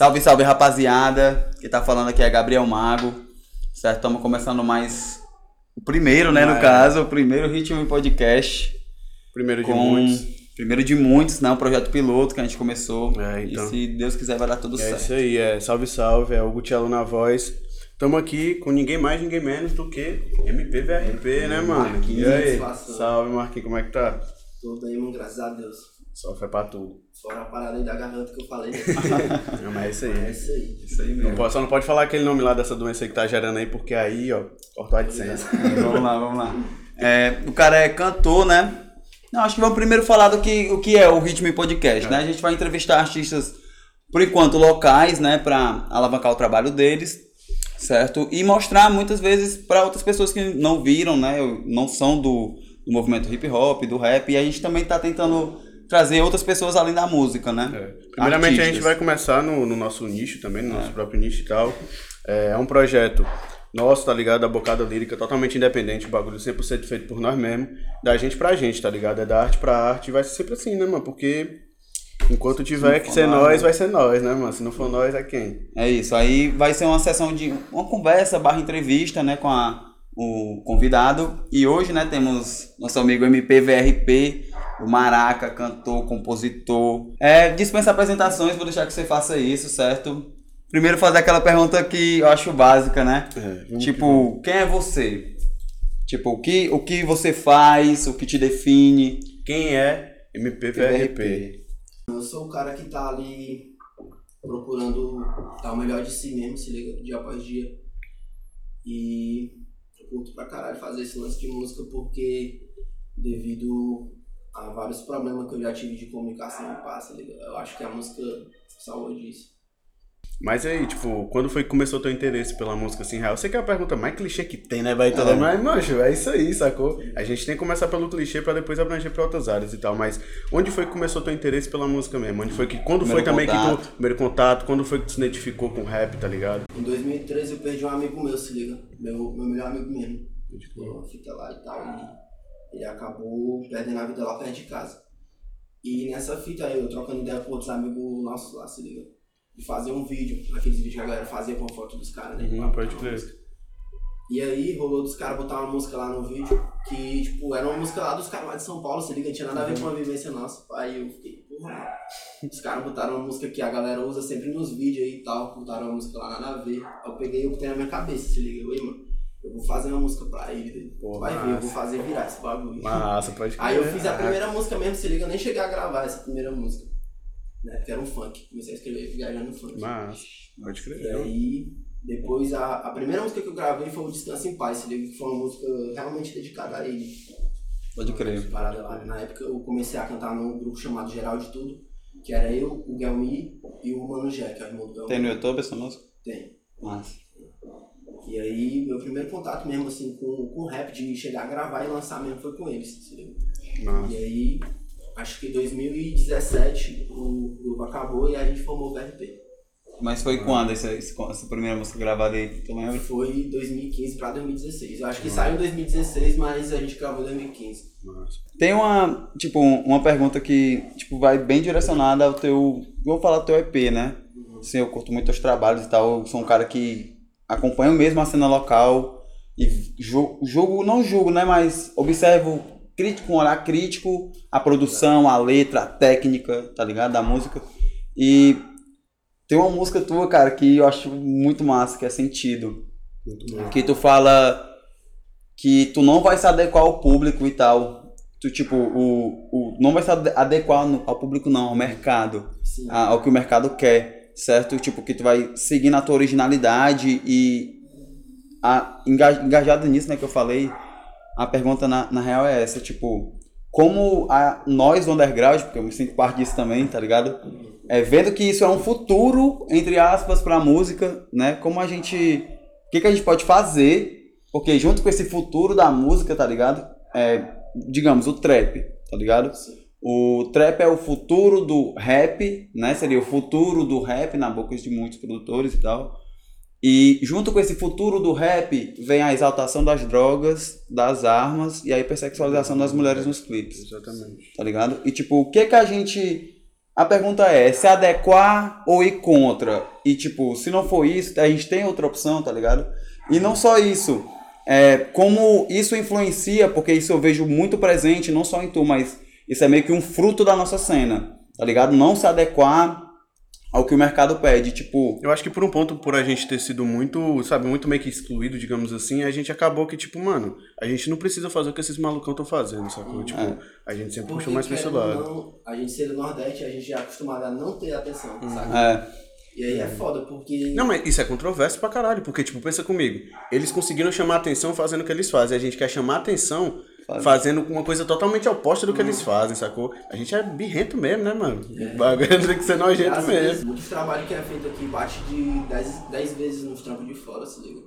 Salve, salve, rapaziada. Quem tá falando aqui é Gabriel Mago. Certo? Estamos começando mais o primeiro, né, no é. caso, o primeiro Ritmo Podcast. Primeiro de com muitos. primeiro de muitos, né, um projeto piloto que a gente começou. É, então. E se Deus quiser vai dar tudo É certo. isso aí, é salve, salve, é o Gutielo na voz. Tamo aqui com ninguém mais, ninguém menos do que MPVRP, né, mano? Marquinhos, e aí? satisfação. Salve, Marquinhos, como é que tá? Tô bem, mano, graças a Deus. Só foi pra tudo. Fora a parada aí da garganta que eu falei. né? Não, mas é isso é aí. isso aí. Isso aí Não mesmo. pode- só não pode falar aquele nome lá dessa doença aí que tá gerando aí, porque aí, ó, cortou a licença. vamos lá, vamos lá. É, o cara é cantor, né? Não, acho que vamos primeiro falar do que, o que é o Ritmo e Podcast, né? A gente vai entrevistar artistas, por enquanto, locais, né? Pra alavancar o trabalho deles, certo? E mostrar muitas vezes para outras pessoas que não viram, né? Não são do, do movimento hip hop, do rap. E a gente também tá tentando trazer outras pessoas além da música, né? É. Primeiramente, a gente Artistas. vai começar no, no nosso nicho também, no nosso próprio nicho e tal. É, é um projeto nosso, tá ligado? Da Bocada Lírica, totalmente independente, o bagulho 100% feito por nós mesmos, da gente pra gente, tá ligado? É da arte pra arte, vai ser sempre assim, né, mano? Porque enquanto tiver que ser nós, nós, né? vai ser nós, né, mano? Se não for nós, é quem? É isso. Aí vai ser uma sessão de uma conversa barra entrevista, né, com a, o convidado. E hoje, né, temos nosso amigo MPVRP, o Maraca, cantor, compositor. É, dispensa apresentações, vou deixar que você faça isso, certo? Primeiro fazer aquela pergunta que eu acho básica, né? É, vamos que. Tipo, quem é você? Tipo, o que, o que você faz, o que te define? Quem é MPVRP? Eu sou o cara que tá ali procurando dar o melhor de si mesmo, se liga, dia após dia. E eu curto pra caralho fazer esse lance de música porque devido a vários problemas que eu já tive de comunicação e passa, liga. Eu acho que a música salva disso. Mas aí, tipo, quando foi que começou o teu interesse pela música assim, real? Eu sei que é a pergunta mais clichê que tem, né, vai toda, É. mas, mancho, é isso aí, sacou? A gente tem que começar pelo clichê pra depois abranger pra outras áreas e tal, mas onde foi que começou o teu interesse pela música mesmo? Onde foi que, quando foi Primeiro também que contato. tu, primeiro contato, quando foi que tu se identificou com rap, tá ligado? Em 2013 eu perdi um amigo meu, se liga. Meu, meu melhor amigo mesmo. Uma fita lá e tal. E ele acabou perdendo a vida lá perto de casa. E nessa fita aí, eu trocando ideia com outros amigos nossos lá, se liga. De fazer um vídeo, aqueles vídeos que a galera fazia com a foto dos caras, né? Uhum, pode crer. E aí rolou dos caras botar uma música lá no vídeo que, tipo, era uma música lá dos caras lá de São Paulo, se liga, não tinha nada a ver com uma vivência nossa. Aí eu fiquei, porra. Os caras botaram uma música que a galera usa sempre nos vídeos aí e tal, botaram uma música lá nada a ver. Aí eu peguei e eu botei na minha cabeça, se liga, eu, "Ei, mano, eu vou fazer uma música pra ele. Porra, Vai ver, eu massa. vou fazer virar esse bagulho. Massa, pode crer. Aí eu fiz a primeira música mesmo, se liga, eu nem cheguei a gravar essa primeira música. Né, porque era um funk. Comecei a escrever viajando funk. Massa, pode crer. E aí, depois, a, a primeira música que eu gravei foi o Descanso em Paz, se liga, que foi uma música realmente dedicada a ele. Pode crer. Parada lá. Na época eu comecei a cantar num grupo chamado Geral de Tudo, que era eu, o Guelmi e o Mano Jé, que é o irmão do Guelmi. Tem no YouTube essa música? Tem. Massa. E aí, meu primeiro contato mesmo, assim, com, com rap, de chegar a gravar e lançar mesmo, foi com eles, liga. Massa. E aí, acho que em 2017 o grupo acabou e a gente formou o VRP. Mas foi quando essa, essa primeira música gravada aí? Tu lembra? Foi 2015 pra 2016. Eu acho que saiu em 2016, mas a gente gravou em 2015. Massa. Tem uma, tipo, uma pergunta que, tipo, vai bem direcionada ao teu, vou falar do teu EP, né? Assim, eu curto muito os trabalhos e tal, eu sou um cara que acompanho mesmo a cena local e ju- julgo, não julgo, né, mas observo crítico, com um olhar crítico a produção, a letra, a técnica, tá ligado, da música. E tem uma música tua, cara, que eu acho muito massa, que é Sentido. Que tu fala que tu não vai se adequar ao público e tal. Tu, tipo, o, o, não vai se ade- adequar ao público, não, ao mercado, a- ao que o mercado quer, certo? Tipo, que tu vai seguir na tua originalidade e a, enga- engajado nisso, né, que eu falei, a pergunta na, na real é essa, tipo, como a, nós underground, porque eu me sinto parte disso também, tá ligado? É, vendo que isso é um futuro, entre aspas, pra música, né? Como a gente. O que, que a gente pode fazer? Porque junto com esse futuro da música, tá ligado? É, digamos, o trap, tá ligado? O trap é o futuro do rap, né? Seria o futuro do rap na boca de muitos produtores e tal. E junto com esse futuro do rap vem a exaltação das drogas, das armas e a hipersexualização das mulheres nos clipes Exatamente. tá ligado? E tipo, o que que a gente a pergunta é, se adequar ou ir contra? E tipo, se não for isso, a gente tem outra opção, tá ligado? E não só isso, é, como isso influencia, porque isso eu vejo muito presente, não só em tu, mas isso é meio que um fruto da nossa cena, tá ligado? Não se adequar ao que o mercado pede, tipo... Eu acho que por um ponto, por a gente ter sido muito, sabe, muito meio que excluído, digamos assim, a gente acabou que, tipo, mano, a gente não precisa fazer o que esses malucão estão fazendo, sacou? Tipo, É. a gente sempre Porque, puxou mais pra esse lado. não, a gente ser do Nordeste, a gente já é acostumado a não ter atenção, sabe? É, E aí é foda, porque. Não, mas isso é controverso pra caralho, porque, tipo, pensa comigo, eles conseguiram chamar atenção fazendo o que eles fazem, a gente quer chamar atenção Faz- fazendo uma coisa totalmente oposta do que eles fazem, sacou? A gente é birrento mesmo, né, mano? O bagulho tem que ser nojento às vezes, mesmo. muito trabalho que é feito aqui bate de 10 vezes nos trampos de fora, se liga.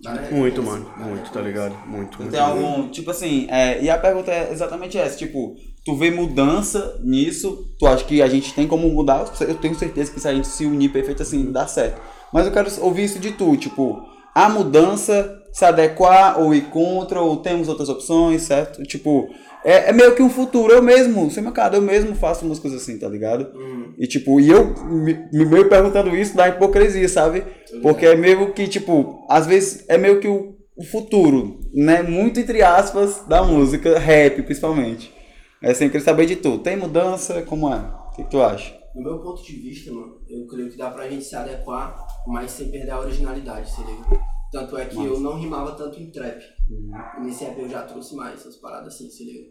Dá Muito, mano, dá muito, tá ligado? Muito, muito. tem algum. Tipo assim, é, e a pergunta é exatamente essa: tipo, tu vê mudança nisso, tu acha que a gente tem como mudar? Eu tenho certeza que se a gente se unir perfeito assim, dá certo. Mas eu quero ouvir isso de tu, tipo, a mudança, se adequar ou ir contra, ou temos outras opções, certo? Tipo, é, é meio que um futuro. Eu mesmo, sem mercado, eu mesmo faço músicas assim, tá ligado? Hum, E tipo, e eu me, me meio perguntando isso da hipocrisia, sabe? Porque é meio que, tipo, às vezes é meio que o, o futuro, né? Muito entre aspas da música, rap principalmente. É sempre querer saber de tudo. Tem mudança? Como é? O que, que tu acha? No meu ponto de vista, mano, eu creio que dá pra gente se adequar, mas sem perder a originalidade, se liga. Tanto é que eu não rimava tanto em trap. E nesse rap eu já trouxe mais essas paradas assim, se liga.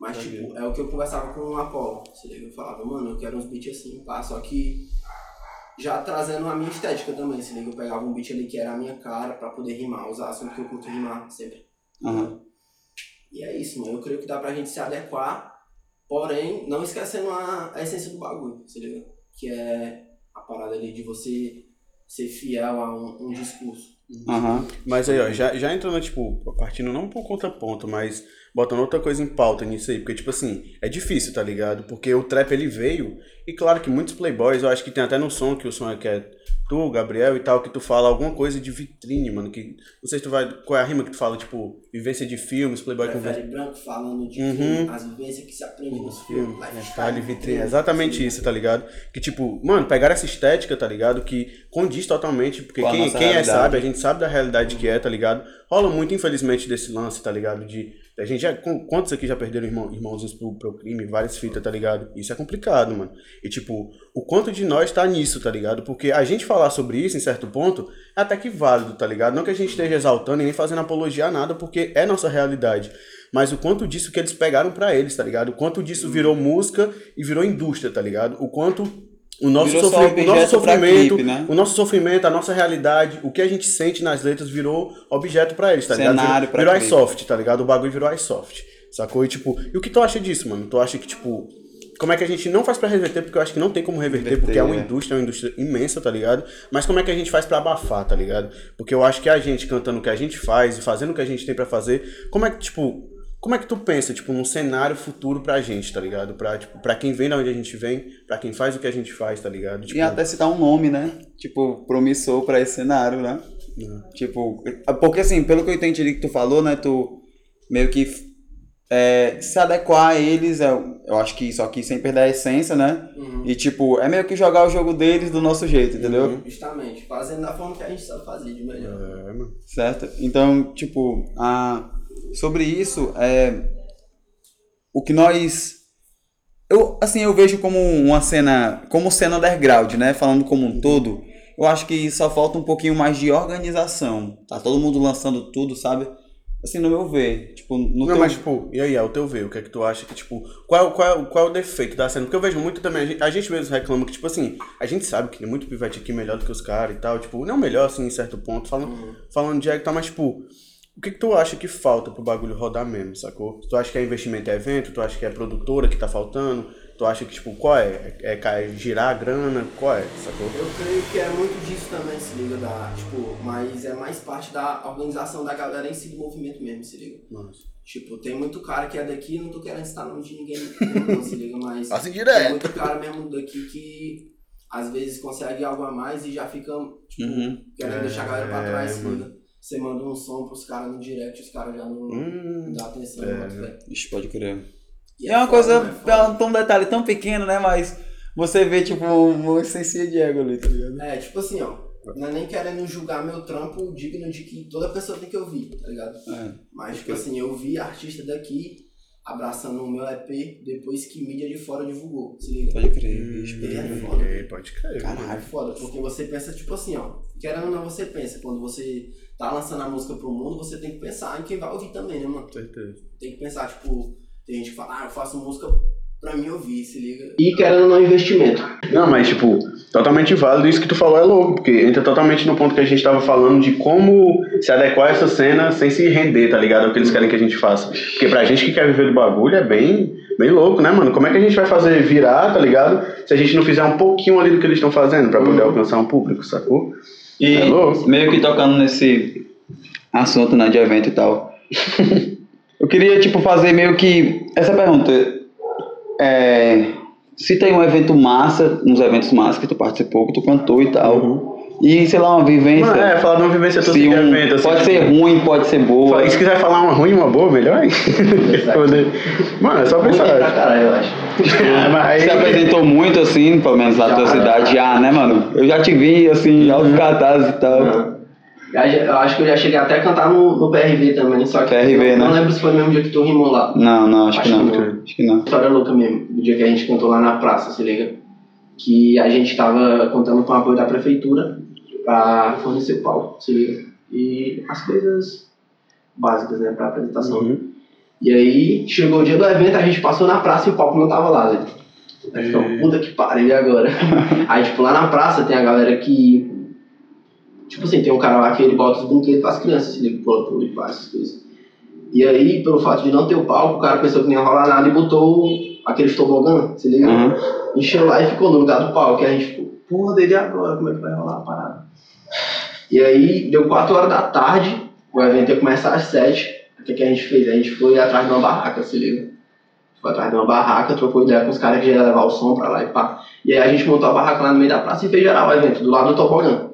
Mas, Entendi. tipo, é o que eu conversava com o Apollo, se liga. Eu falava, mano, eu quero uns beats assim, pá, só que já trazendo a minha estética também, se liga. Eu pegava um beat ali que era a minha cara pra poder rimar, usar assunto que eu curto rimar sempre. E é isso, mano. Eu creio que dá pra gente se adequar, porém, não esquecendo a, a essência do bagulho, se liga? Que é a parada ali de você ser fiel a um, um discurso. Aham. Mas aí, ó, já, já entrando, tipo, partindo não por contraponto, mas botando outra coisa em pauta nisso aí, porque, tipo assim, é difícil, tá ligado? Porque o trap, ele veio, e claro que muitos playboys, eu acho que tem até no som, que o som é que é tu, Gabriel e tal, que tu fala alguma coisa de vitrine, mano, que, não sei se tu vai, qual é a rima que tu fala, tipo, vivência de filmes, playboy com branco falando de Uhum. filme, as vivências que se aprende nos filmes. Lifestyle, vitrine, exatamente isso, tá ligado? Que tipo, mano, pegaram essa estética, tá ligado? Que condiz totalmente, porque quem, quem é sabe, a gente sabe da realidade que é, tá ligado? Rola muito, infelizmente, desse lance, tá ligado? De. A gente já. Quantos aqui já perderam irmão, irmãozinhos pro, pro crime, várias fitas, tá ligado? Isso é complicado, mano. E tipo, o quanto de nós tá nisso, tá ligado? Porque a gente falar sobre isso em certo ponto é até que válido, tá ligado? Não que a gente esteja exaltando e nem fazendo apologia a nada, porque é nossa realidade. Mas o quanto disso que eles pegaram pra eles, tá ligado? O quanto disso virou música e virou indústria, tá ligado? O quanto o nosso, Virou sofri- o nosso sofrimento, clipe, né? o nosso sofrimento, a nossa realidade, o que a gente sente nas letras virou objeto pra eles, tá ligado? Cenário Virou, pra virou clipe. iSoft, tá ligado? O bagulho virou iSoft, sacou? E tipo, e o que tu acha disso, mano? Tu acha que, tipo, como é que a gente não faz pra reverter, porque eu acho que não tem como reverter, Reverter, porque é uma é. indústria, é uma indústria imensa, tá ligado? Mas como é que a gente faz pra abafar, tá ligado? Porque eu acho que a gente cantando o que a gente faz e fazendo o que a gente tem pra fazer, como é que, tipo, como é que tu pensa, tipo, num cenário futuro pra gente, tá ligado? Pra, tipo, pra quem vem da onde a gente vem, pra quem faz o que a gente faz, tá ligado? Tipo, E até citar um nome, né? Tipo, promissor pra esse cenário, né? Tipo, porque assim, pelo que eu entendi que tu falou, né? Tu meio que é, se adequar a eles, é, eu acho que isso aqui sem perder a essência, né? Uhum. E tipo, é meio que jogar o jogo deles do nosso jeito, entendeu? Justamente, fazendo da forma que a gente sabe fazer de melhor. É, mano. Certo? Então, tipo, a, sobre isso, é, o que nós. Eu, assim, eu vejo como uma cena. Como cena underground, né? Falando como um todo. Eu acho que só falta um pouquinho mais de organização. Tá todo mundo lançando tudo, sabe? Assim, no meu ver. Tipo, no Não, teu... mas, tipo, e aí, ao teu ver, o que é que tu acha que, tipo, qual, é o- qual, é o- qual é o defeito da cena? Porque eu vejo muito também, a gente, a gente mesmo reclama que, tipo assim, a gente sabe que tem muito pivete aqui melhor do que os caras e tal, tipo, não melhor, assim, em certo ponto, falando, falando de tal, mas, tipo, o que que tu acha que falta pro bagulho rodar mesmo, sacou? Tu acha que é investimento em evento? Tu acha que é produtora que tá faltando? Tu acha que, tipo, qual é? É, é girar a grana? Qual é, sacou? Eu creio que é muito disso também, se liga, da, tipo, mas é mais parte da organização da galera em si do movimento mesmo, se liga. Nossa. Tipo, tem muito cara que é daqui, não tô querendo citar nome de ninguém, não, se liga, mas Assim tem direto. muito cara mesmo daqui que às vezes consegue algo a mais e já fica, tipo, Uhum. querendo É, deixar a galera pra trás, se mano. liga. Você manda um som pros caras no direct, os caras já não Hum, dão atenção, é. Ixi, pode crer. E É uma foda, coisa, é um, um detalhe tão pequeno, né? Mas você vê, tipo, uma essência de ego ali, tá ligado? É, tipo assim, ó. Não é nem querendo julgar meu trampo digno de que toda pessoa tem que ouvir, tá ligado? É. Mas, tipo assim, eu vi artista daqui abraçando o meu EP depois que mídia de fora divulgou, se liga? Pode crer, bicho. É pode crer. foda. É, pode crer. É Caralho. foda, porque você pensa, tipo assim, ó. Querendo ou não, você pensa. Quando você tá lançando a música pro mundo, você tem que pensar em quem vai ouvir também, né, mano? Certeza. Tem que pensar, tipo, tem gente que fala, ah, eu faço música pra mim ouvir, se liga. E querendo ou não, investimento. Não, mas tipo, totalmente válido isso que tu falou é louco, porque entra totalmente no ponto que a gente tava falando de como se adequar a essa cena sem se render, tá ligado? O que eles querem que a gente faça. Porque pra gente que quer viver do bagulho é bem, bem louco, né, mano? Como é que a gente vai fazer virar, tá ligado? Se a gente não fizer um pouquinho ali do que eles estão fazendo pra poder alcançar um público, sacou? E É louco. meio que tocando nesse assunto, né, de evento e tal. Eu queria, tipo, fazer meio que essa pergunta. É, se tem um evento massa, uns eventos massa que tu participou, que tu cantou e tal. E, sei lá, uma vivência. Mano, é, falar de uma vivência de um- evento, assim, pode ser ruim, pode ser boa. E se quiser falar uma ruim e uma boa, melhor, Mano, é só Muito pra pensar. caralho, eu acho. Ah, mas Você aí- apresentou muito, assim, pelo menos na Já, tua já. cidade, já, né, mano? Eu já te vi, assim, aos cartazes e tal. Aham. Eu acho que eu já cheguei até a cantar no, no PRV também, só que PRV, eu não né? lembro se foi o mesmo dia que tu rimou lá. Não, não, acho, que Acho não. que não. Acho que não. História louca mesmo, do dia que a gente cantou lá na praça, se liga? Que a gente tava contando com o apoio da prefeitura pra fornecer o palco, se liga? E as coisas básicas, né, pra apresentação. Uhum. E aí, chegou o dia do evento, a gente passou na praça e o palco não tava lá, né? Aí ficou, E- puta que pariu, e agora? aí, tipo, lá na praça tem a galera que. Tipo assim, tem um cara lá que ele bota os brinquedos pras crianças, se liga, e faz essas coisas. E aí, pelo fato de não ter o palco, o cara pensou que não ia rolar nada e botou aquele tobogã, se liga? Uhum. Encheu lá e ficou no lugar do palco. E a gente porra, dele agora, como é que vai rolar a parada? E aí, deu 4 horas da tarde, o evento ia começar às 7. O que, que a gente fez? A gente foi atrás de uma barraca, se liga? Foi atrás de uma barraca, trocou ideia com os caras que já iam levar o som pra lá e pá. E aí a gente montou a barraca lá no meio da praça e fez geral o evento, do lado do tobogã.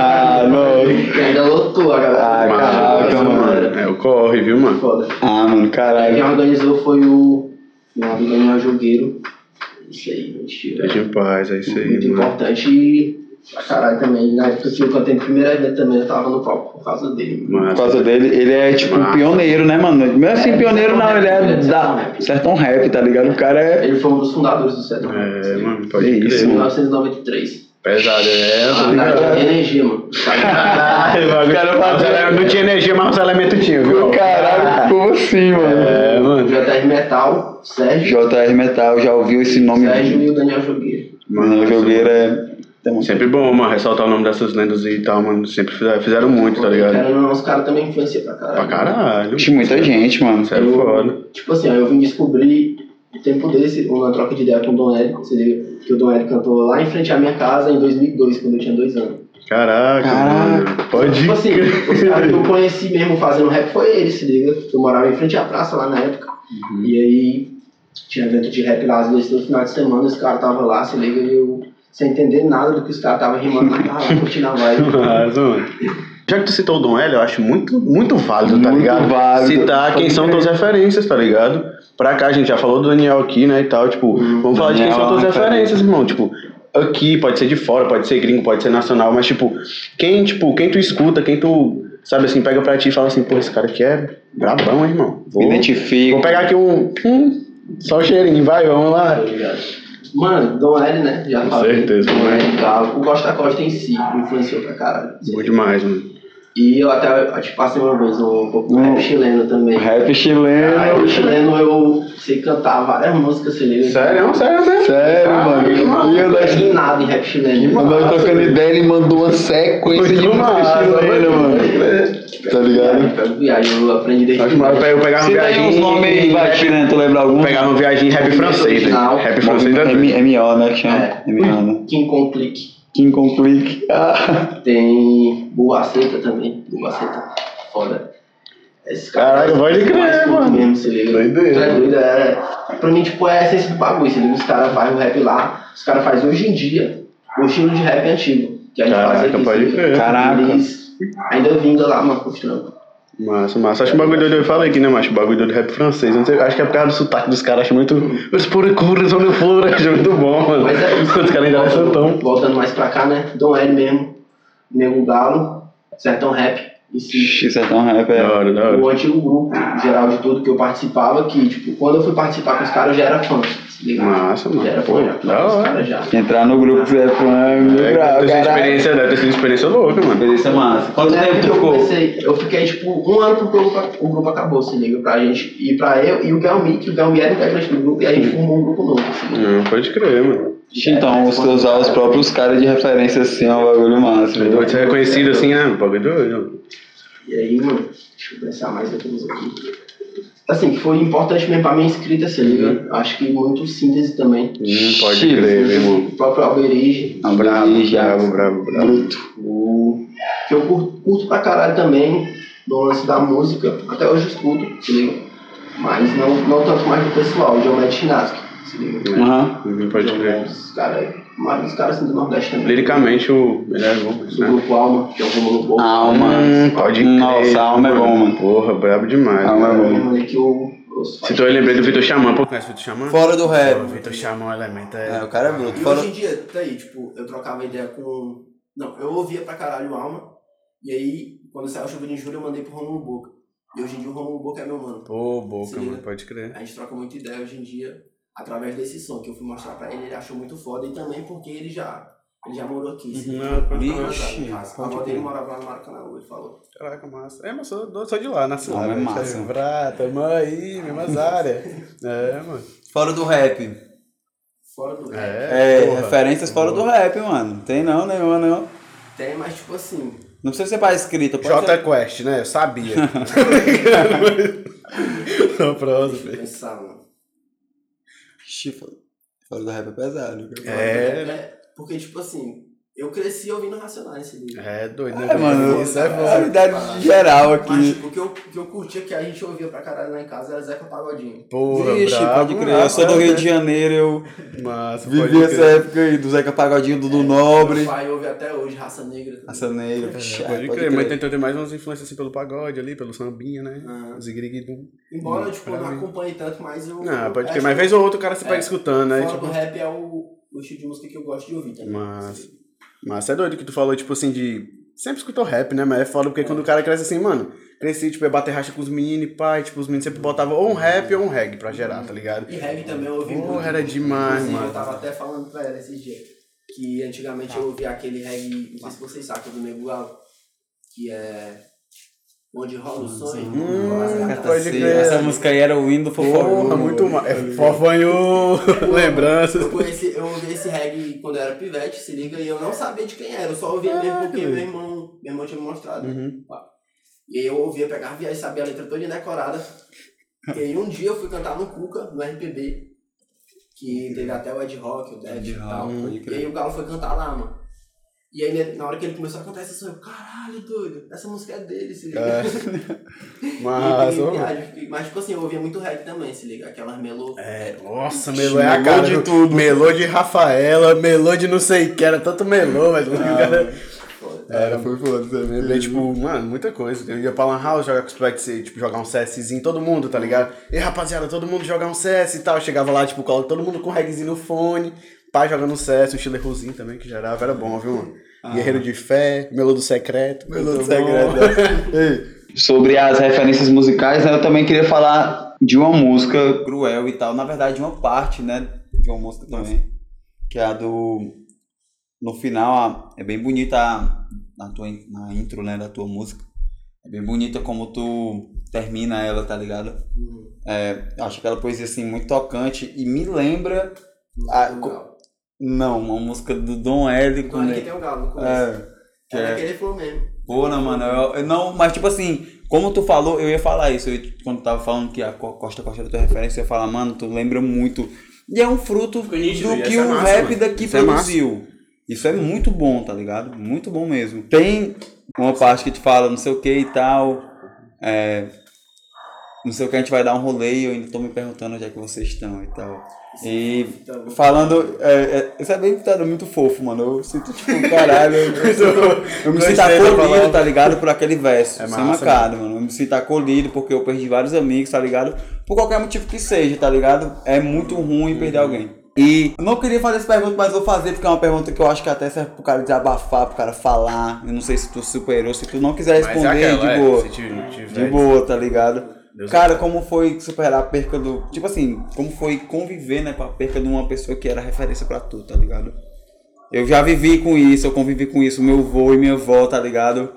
ah, não. E ainda lotou a galera. Ah, Mano, caraca, mano. É o corre, viu, mano? Foda. Ah, mano, caralho. quem organizou foi o meu amigo Daniel Jogueiro. Isso aí, mentira. Deixa em paz, é isso aí, Muito mano. importante pra caralho também. Na época que eu cantei no primeiro evento também, eu tava no palco por causa dele. Por Massa. causa dele, ele é tipo um Massa. pioneiro, né, mano? Mesmo assim, É, pioneiro não, ele é Sertão da Rap. Sertão Rap, tá ligado? O cara é. Ele foi um dos fundadores do Sertão. É, mano, pode Que crer. isso, Em mano. 1993. Pesado, é, tá Ah, ligado? energia, mano. Caralho, O cara mano. Não tinha energia, mas os elementos tinham, viu? Caralho, assim, mano? É, mano. JR Metal, Sérgio, JR Metal, já ouviu esse nome? Sérgio e o Daniel Jogueiro. Mano, o jogueiro é. um- Sempre bom, mano, ressaltar o nome dessas lendas e tal, mano. Sempre fizeram, fizeram muito, tá ligado? Não, os caras também influenciam pra caralho. Pra caralho. Tinha muita gente, mano. Isso é Eu- foda. Tipo assim, ó, eu vim descobrir um tempo desse, uma troca de ideia com o Dom L, você liga, que o Dom L cantou lá em frente à minha casa em 2002, quando eu tinha dois anos. Caraca, Caraca. mano. Pode Tipo assim, os caras que eu conheci mesmo fazendo rap foi ele, se liga. Eu morava em frente à praça lá na época. Uhum. E aí tinha evento de rap lá às vezes todo final de semana, os caras estavam lá, se liga, e eu sem entender nada do que os caras estavam rimando, mas tava lá curtindo a vibe. Mas, mano. Já que tu citou o Dom L, eu acho muito, muito válido, tá Muito ligado? válido. Citar quem são tuas referências, tá ligado? Pra cá, a gente já falou do Daniel aqui, né, e tal, tipo, vamos falar de quem são é tuas referência. referências, irmão, tipo, aqui, pode ser de fora, pode ser gringo, pode ser nacional, mas, tipo, quem, tipo, quem tu escuta, quem tu, sabe assim, pega pra ti e fala assim, pô, esse cara aqui é brabão, hein, irmão. Me Vou, identifico. vou pegar aqui um, um, só o cheirinho, vai, vamos lá. Mano, Dom L, né? Já Com falei. certeza, Dom? L, Galo. O Costa Costa em si influenciou pra caralho. Bom demais, mano. E eu até eu te passei uma vez um pouco Hum. rap chileno também. Rap Aí, chileno. o chileno eu sei cantar várias músicas, se liga. Sério, sério, né? Sério, mano. E eu Eu não sei nada em rap chileno. nós trocando ideia, ele mandou uma sequência de música massa, chilena, mano. Tá ligado? Viagem, viagem, eu aprendi desde massa, eu pegava uma Cita aí uns viagem. nomes aí, vai, chileno, tu lembra algum? Pegava uma viagem em rap francês, né? Rap francês é M- MO, né, que chama? É. MO, né? King Click. King Kong Click. Ah. Tem Bubaceta também. Bubaceta. Foda. Esses Caraca, caras pode são crer, mano. Mesmo, se liga. Doideira. É doido, é. Pra mim, tipo, é a essência do bagulho, se liga. Os caras fazem o rap lá, os caras fazem hoje em dia o estilo de rap antigo. Que a gente Caraca, faz aqui, pode crer. Caraca. Eles ainda vinga lá, mano, com os trampos. Massa, massa. Acho que o bagulho doido eu falei aqui, né, macho? O bagulho doido rap francês. Sei, acho que é por causa do sotaque dos caras. Acho muito. Os purucuras, olha flor, acho muito bom, mano. Mas é isso. Os caras ainda são tão. Voltando mais pra cá, né? Dom L mesmo, Nego Galo, Sertão Rap. E se Ixi, Sertão Rap é. da hora. o antigo grupo geral de tudo que eu participava, que, tipo, quando eu fui participar com os caras, eu já era fã. Se liga? Massa, mano. Já era Pô, fã, já. da hora. já. Entrar no grupo é fã, É, grau, ter experiência, deve ter sido experiência louca, mano. Experiência massa. Quanto tempo tu ficou? comecei, eu fiquei tipo um ano pro grupo, o grupo acabou, se liga, pra gente. E pra eu e o Galmi, que o Galmi era integrante do grupo, e a gente formou um grupo novo, se liga. Não, pode crer, mano. Então, você usar os próprios caras de referência assim é um bagulho massa. É doido ser reconhecido assim, né? O bagulho doido. E aí, mano, deixa eu pensar mais outros aqui. Assim, que foi importante mesmo pra minha escrita, se liga. Acho que muito síntese também. Hum, pode crer, meu irmão. O próprio Alberige, Não, Bravo, bravo, bravo, bravo. Bruto. o que eu curto, curto pra caralho também, do lance da música, até hoje eu escuto, se liga. Mas não, não tanto mais do pessoal, o Diomedes Chinaski, se liga. Aham. Hum, Pode crer. Diomedes, cara, mais dos caras assim do Nordeste também. Liricamente, o... ele é Do né? grupo Alma, que é o Romulo Boca. Alma. Hum, pode crer. Nossa, alma é bom, mano. Porra, brabo demais. Alma é mano. bom. Que o. os Se tu lembrei do Vitor Xamã, pô, conhece o Vitor Xamã? Fora do rap. Pô, Vitor Xamã, o elemento é... É, o cara é bruto. E Fora... hoje em dia, tá aí, tipo, eu trocava ideia com. Não, eu ouvia pra caralho o Alma, e aí, quando saiu a chuva de julho, eu mandei pro Romulo Boca. E hoje em dia o Romulo Boca é meu mano. Pô, boca, mano, pode crer. A gente troca muita ideia hoje em dia através desse som que eu fui mostrar pra ele, ele achou muito foda e também porque ele já, ele já morou aqui. Uhum, casa. A avó dele morava lá no Maracanã, ele falou. Caraca, massa. É, mas sou, sou de lá, nasci lá. Não, é velho. massa. Vrá, tamo aí, mesmas áreas. É, mano. Fora do rap. Fora do rap. É, É, porra. referências fora do rap, mano. Tem não, nenhuma, não. Tem, mas tipo assim, Não precisa ser para escrita, Jota ser... Quest, né? Eu sabia. Não, prosa, Ixi, fora do rap é pesado. cara. É, né? Porque, tipo assim, eu cresci ouvindo Racionais, se liga. É, doido, né? É, mano, Isso é é bom. a idade geral Mas, aqui. tipo, o que eu, o que eu curtia que a gente ouvia pra caralho lá em casa era Zeca Pagodinho. Porra, Vixe, brabo, pode crer. Eu sou do Rio né? de Janeiro, eu Massa, vivi pode essa crer. época aí do Zeca Pagodinho, do Dudu Nobre, Meu pai ouve até hoje Raça Negra. também. Raça Negra. É, Pode crer, mas tentou ter mais umas influências assim pelo pagode ali, pelo sambinha, né? Aham. Ziguiriguidum. Embora, Hum, tipo, eu não acompanhe tanto, mas eu. Não, eu pode crer, mas vez ou outra o cara você vai É, escutando, né? Fora Tipo, do rap é o, o estilo de música que eu gosto de ouvir também. Mas, mas é doido que tu falou, tipo assim, de. Sempre escutou rap, né? Mas é foda porque quando o cara cresce assim, mano, cresci, tipo, é bater racha com os meninos e pai, tipo, os meninos sempre botavam ou um rap ou um reggae pra gerar, tá ligado? E reggae também eu ouvi Porra, era demais, Inclusive, mano. Eu tava até falando pra ela esses dias. Que antigamente eu ouvia aquele reggae, não sei se vocês sacam, do Nego Galo, que é. Onde rola o sonho. Hum, rola as pode crer. Essa música aí era o hino do Porra, muito mais. É, fofanho, lembranças. Eu, conheci, eu ouvi esse reggae quando eu era pivete, se liga, e eu não sabia de quem era, eu só ouvia mesmo porque meu irmão, meu irmão tinha me mostrado. Uhum. E aí eu ouvia, pegava viagem, sabia a letra toda decorada. E aí um dia eu fui cantar no Cuca, no RPB, que teve até o Ed Rock, o Dead e tal. E aí o Galo foi cantar lá, mano. E aí né, na hora que ele começou a cantar essa eu, caralho, doido, essa música é dele, se liga. É. E- Mas, e viagem, fiquei- mas tipo assim, eu ouvia muito reggae também, se liga, aquelas melô. É, nossa, melô é a cara de do- tudo. Melô de Rafaela, melô de não sei o que, era tanto melô, mas o cara... Era, foi foda. Eu lembrei, tipo, mano, muita coisa. Eu ia pra Lan House jogar com os moleques, tipo, jogar um CSzinho, todo mundo, tá ligado? E rapaziada, todo mundo jogar um CS e tal. Eu chegava lá, tipo, todo mundo com reggaezinho no fone, pai jogando CS, um chilerrozinho também, que gerava, era bom, viu, mano? Guerreiro de Fé, Melô do Secreto. Melô do muito Secreto, Sobre as referências musicais, né, eu também queria falar de uma música cruel e tal. Na verdade, uma parte, né? De uma música também. Que é a do. No final, a- é bem bonita a, a tua, na intro, né? Da tua música. É bem bonita como tu termina ela, tá ligado? Uhum. É, eu acho aquela poesia assim muito tocante e me lembra. Música Não, uma música do Dom L. com ele. que tem o Galo no começo. É. Que É é daquele flow mesmo. Pô, não, mano, eu, eu não, mas tipo assim, como tu falou, eu ia falar isso, eu, quando tava falando que a Co- Costa Costa era tua referência, eu ia falar, mano, tu lembra muito. E é um fruto do que é o massa, rap mano. daqui Isso é produziu. Isso é muito bom, tá ligado? Muito bom mesmo. Tem uma parte que te fala não sei o que e tal. É, não sei o que, a gente vai dar um rolê e eu ainda tô me perguntando onde é que vocês estão e tal. E Então, falando, é, é, isso é bem tá muito fofo, mano. Eu sinto tipo, caralho, eu, eu, sinto- eu me sinto acolhido, tá ligado? Por aquele verso. É sem massa, macado, mano. Eu me sinto acolhido porque eu perdi vários amigos, tá ligado? Por qualquer motivo que seja, tá ligado? É muito ruim perder alguém. E eu não queria fazer essa pergunta, mas vou fazer porque é uma pergunta que eu acho que até serve pro cara desabafar, pro cara falar. Eu não sei se tu superou, se tu não quiser é responder, aquela, de é, boa. se tiver- De boa, tá ligado? Deus Cara, como foi superar a perca do. Tipo assim, como foi conviver, né, com a perca de uma pessoa que era referência pra tu, tá ligado? Eu já vivi com isso, eu convivi com isso, meu avô e minha avó, tá ligado?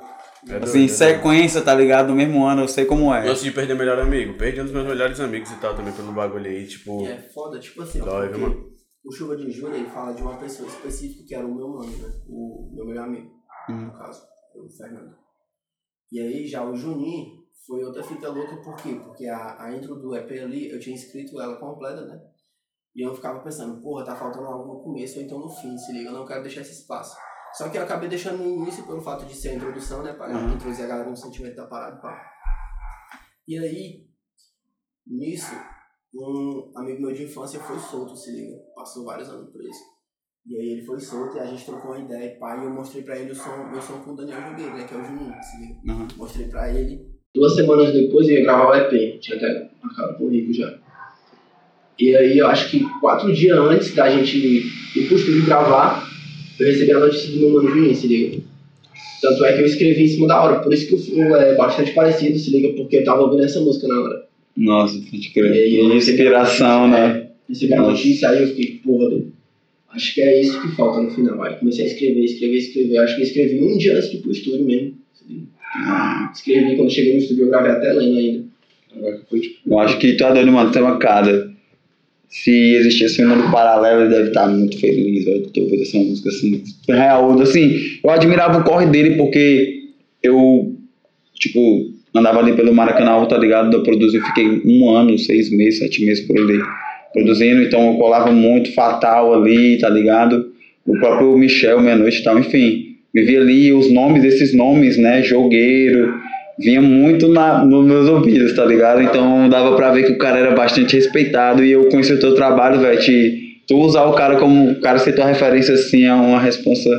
É doido, assim, é sequência, tá ligado? No mesmo ano, eu sei como é. Lance de perder melhor amigo. Perdi um dos meus melhores amigos e tal também pelo bagulho aí, tipo. E é foda, tipo assim, Dói, viu, mano? o Chuva de Júnior ele fala de uma pessoa específica que era o meu mano, né? O meu melhor amigo, Hum. no caso, o Fernando. E aí já o Juninho foi outra fita louca, por quê? Porque a, a intro do EP ali, eu tinha escrito ela completa, né? E eu ficava pensando, porra, tá faltando algo no começo ou então no fim, se liga, eu não quero deixar esse espaço. Só que eu acabei deixando no início pelo fato de ser a introdução, né? Pra Uhum. introduzir a galera no sentimento da parada, pá. E aí, nisso, um amigo meu de infância foi solto, se liga. Passou vários anos preso. E aí ele foi solto e a gente trocou uma ideia, pá, e eu mostrei pra ele o som, meu som com o Daniel Jogueira, né? Que é o Juninho, se liga. Aham. Mostrei pra ele. Duas semanas depois eu ia gravar o EP, tinha até marcado com o Rico já. E aí eu acho que quatro dias antes da gente ir pro estúdio gravar, eu recebi a notícia do meu mano Juninho, se liga. Tanto é que eu escrevi em cima da hora, por isso que o flow é bastante parecido, se liga, porque eu tava ouvindo essa música na hora. Nossa, pode crer. E aí Inspiração, notícia, né? Recebi a Nossa. notícia, aí eu fiquei, porra, doido. acho que é isso que falta no final. Aí comecei a escrever, escrever, escrever. Acho que eu escrevi um dia antes de ir pro estúdio mesmo. Ah, Escrevi, quando cheguei no estúdio eu gravei até lendo ainda. Agora foi tipo, Eu acho que mano, tem uma cara. Se existisse um mundo paralelo, ele deve estar muito feliz, de ter ouvido essa música assim. Real, assim, eu admirava o corre dele porque eu, tipo, andava ali pelo Maracanã, tá ligado? Eu produzi, fiquei um ano, seis meses, sete meses por ali produzindo, então eu colava muito fatal ali, tá ligado? O próprio Michel, meia-noite e tal, enfim. Via ali os nomes, esses nomes, né? Jogueiro, vinha muito na, nos meus ouvidos, tá ligado? Então dava pra ver que o cara era bastante respeitado e eu conheci o teu trabalho, velho. te- Tu usar o cara como o cara ser tua referência assim é uma responsa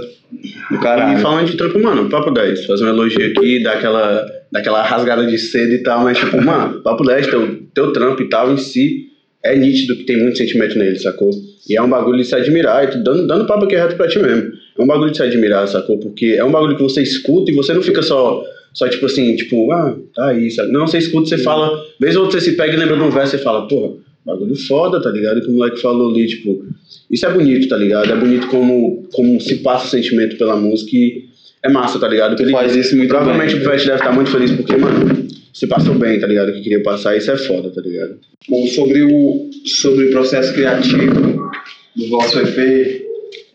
do E caralho. falando de trampo, mano, papo 10. Fazer um elogio aqui, dar aquela, dar aquela rasgada de cedo e tal, mas tipo, mano, papo 10, teu, teu trampo e tal em si é nítido que tem muito sentimento nele, sacou? E é um bagulho de se admirar, e dando, dando papo aqui reto pra ti mesmo. É um bagulho de se admirar, sacou? Porque é um bagulho que você escuta e você não fica só, só tipo assim, tipo, ah, tá aí, sabe? Não, você escuta, você fala, vez ou outra você se pega e lembra de um verso e fala, porra, bagulho foda, tá ligado? E que o moleque falou ali, tipo, isso é bonito, tá ligado? É bonito como, como se passa o sentimento pela música e é massa, tá ligado? Ele- faz isso muito Provavelmente bem. o Pivete deve estar muito feliz porque, mano, você passou bem, tá ligado? Que queria passar, isso é foda, tá ligado? Bom, sobre o, sobre o processo criativo do vosso EP,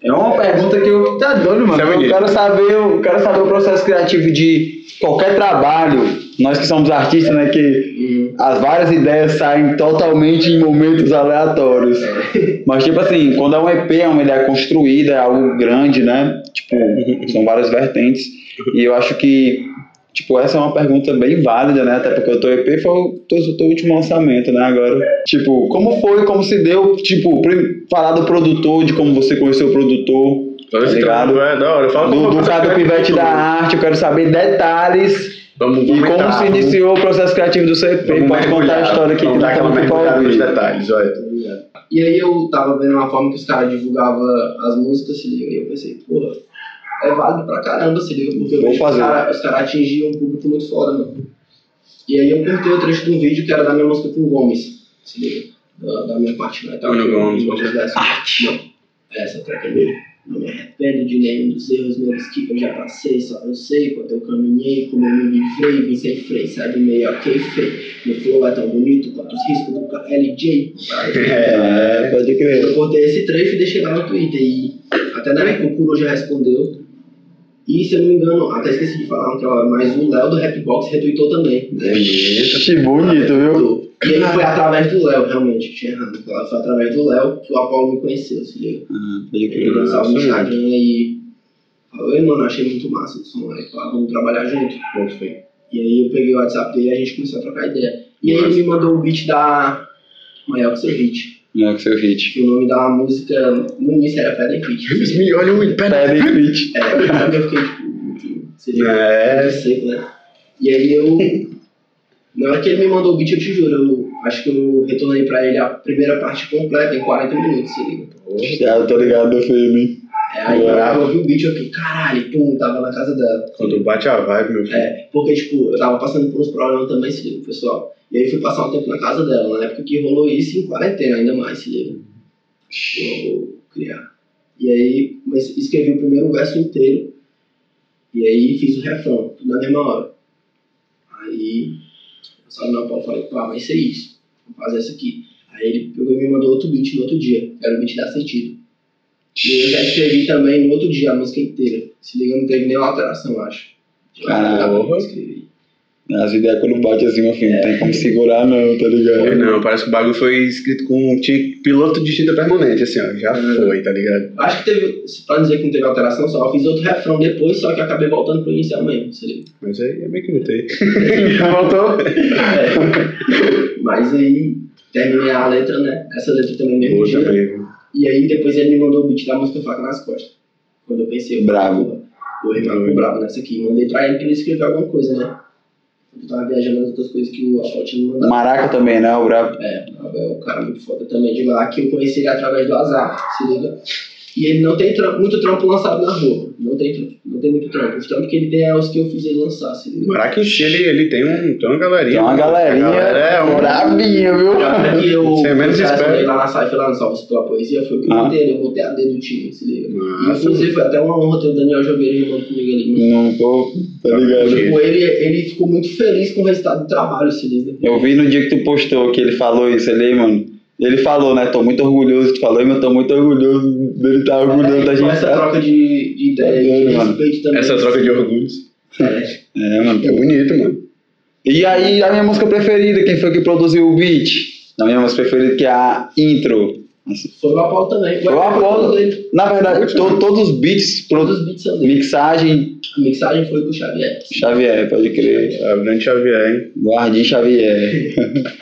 é uma pergunta que eu tá doido, mano. É Eu quero saber, eu quero saber o processo criativo de qualquer trabalho. Nós que somos artistas, né, que as várias ideias saem totalmente em momentos aleatórios. Mas tipo assim, quando é um EP, é uma ideia construída, é algo grande, né? Tipo, são várias vertentes. E eu acho que Tipo, essa é uma pergunta bem válida, né? Até porque o teu EP foi o teu, último lançamento, né? Agora, tipo, como foi, como se deu, tipo, falar do produtor, de como você conheceu o produtor, tá Esse ligado? É da hora. Fala Do, do cara do pivete da arte, eu quero saber detalhes Vamos, e vamos como entrar, se vamos- iniciou o processo criativo do seu EP. vamos Pode contar a mergulhar, história aqui Vamos que dar não aquela tá muito mergulhada nos detalhes, olha. tá? E aí eu tava vendo uma forma que os caras divulgavam as músicas, se liga, e eu pensei, porra, é válido pra caramba, se liga, porque Vou os caras cara atingiam um público muito foda, mano. E aí eu cortei o trecho de um vídeo que era da minha música com o Gomes, se liga, da, da minha parte, né? Bruno Gomes. Não, essa track é dele. Não me arrependo de nenhum dos erros meus que eu já passei, só eu sei quanto eu caminhei, como eu me livrei, vim sem freio, sai do meio, ok, feio. Meu flow é tão bonito quanto os riscos do KLJ. É, pode crer. Eu cortei esse trecho e deixei lá no Twitter. E até na época o Kuro já respondeu. E se eu não me engano, até esqueci de falar, que, ó, mas o Léo do Rapbox retweetou também. Né? Ixi, bonito, viu? E aí foi através do Léo, realmente, tinha errado. Foi através do Léo que o Apolo me conheceu, se liga. Ah, pode Ele no Nossa, Instagram e falou, mano, achei muito massa o som aí, pá, vamos trabalhar junto. Feio. E aí eu peguei o WhatsApp dele e a gente começou a trocar ideia. E aí ele me mandou o beat da Maior que seu hit. Não que seu hit. Que o nome da música no início era Pedra e Fit. Eles me olham Pedra e fit. É, eu fiquei tipo, seria É. muito seco, né? E aí eu. Na hora que ele me mandou o beat, eu te juro, eu acho que eu retornei pra ele a primeira parte completa em 40 minutos, se liga. Já eu tô ligado filme. Aí eu ouvi o beat e eu fiquei, caralho, pum, tava na casa dela. Quando bate a vibe, meu filho. É, porque, tipo, eu tava passando por uns problemas também, se liga, pessoal. E aí fui passar um tempo na casa dela, na época que rolou isso em quarentena ainda mais, se liga. Eu vou criar. E aí, mas escrevi o primeiro verso inteiro. E aí fiz o refrão, tudo na mesma hora. Aí, sabe na Paulo falei, pá, vai ser isso. Vamos fazer isso aqui. Aí ele pegou e me mandou outro beat no outro dia. Era o beat da sentido. E eu já escrevi também no outro dia a música inteira. Se liga, não teve nenhuma alteração, eu acho. Eu escrevi. As ideias quando bate assim, meu filho, não tem como segurar não, tá ligado? Foi não, parece que o bagulho foi escrito com tinha piloto de tinta permanente, assim, ó. Já Hum. foi, tá ligado? Acho que teve, pra dizer que não teve alteração, só eu fiz outro refrão depois, só que acabei voltando pro inicial mesmo, se liga. Mas aí é meio que não tem. Voltou. É. Mas aí terminei a letra, né? Essa letra também mesmo Boa dia. também. E aí depois ele me mandou o beat da música Faca nas Costas. Quando eu pensei, Bravo. falei, "Pô, Vou rimar com bravo nessa aqui. Mandei pra ele pra ele escrever alguma coisa, né? Eu tava viajando nas outras coisas que o Asfalt me mandado. Maraca também, né? O brabo. É, o Bravo é um cara muito foda também. De lá que eu conheci ele através do azar, se liga. E ele não tem trampo- muito trampo lançado na rua. Não tem não tem muito trampo. Os trampos que ele tem é os que eu fiz ele lançar, se O si, ele, ele tem, um, tem uma galerinha. Tem uma galerinha é um... brabinha, viu? Já que eu Você menos eu espera. lá na Saifa, lá no Salve pela Poesia, foi o que eu Ah. montei ele, eu montei a D do time, se liga. E, Massa. inclusive foi até uma honra ter o Daniel Jogueira rimando comigo ali. mano. Não tô, tá ligado? Tipo, ele, ele ficou muito feliz com o resultado do trabalho, se liga. Eu vi no dia que tu postou que ele falou isso ali, mano. Ele falou, né? Tô muito orgulhoso. Tu falou, mas eu tô muito orgulhoso dele tá orgulhoso da É, gente. essa troca de, de ideia, É, de mano. respeito também. Essa troca de orgulhos. É. É, mano. É bonito, mano. E aí, a minha música preferida, quem foi que produziu o beat? A minha música preferida, que é a intro. Nossa. Foi o Apolo também. Foi o Apolo. Na verdade, to- todos os beats, Todos os beats são dele. mixagem, A mixagem foi com o Xavier. Xavier, pode crer. É o grande Xavier, hein? Guardim Xavier.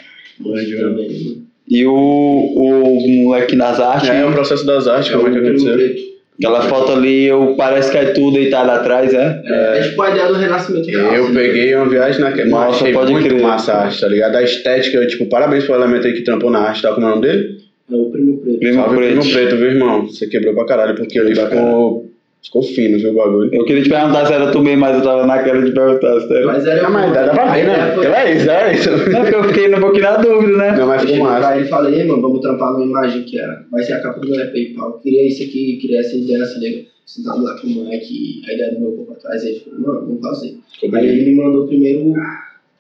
Mas também. E o, o moleque das artes, É, o processo das artes, É como é que aconteceu? Aquela foto ali, eu, parece que é tu deitado atrás, é? É, é tipo a ideia do renascimento real. Eu assim, peguei uma viagem naquela. Nossa, achei pode muito crer. massa a arte, tá ligado? A estética, eu, tipo, parabéns pro elemento aí que trampou na arte, tá? Como é o nome dele? É o Primo Preto. Primo Salve Preto. Primo Preto, viu, irmão? Você quebrou pra caralho, porque ali Pra ficou, ficou fino, viu, o bagulho. Eu queria te perguntar se era tu mesmo, mas eu tava naquela de perguntar se era. Mas era Ah, mas dá pra ver, né? Foi- É isso, é isso. É porque eu fiquei um pouquinho na dúvida, né? Não, mas ficou massa. pra ele falei, "Ei, mano, vamos trampar numa imagem que é, vai ser a capa do EP e pau. Queria isso aqui, queria essa ideia, se liga. Sentado lá com o Mike, a ideia do meu corpo atrás, aí ele falou, mano, vamos fazer. Ficou Aí bonito. ele me mandou primeiro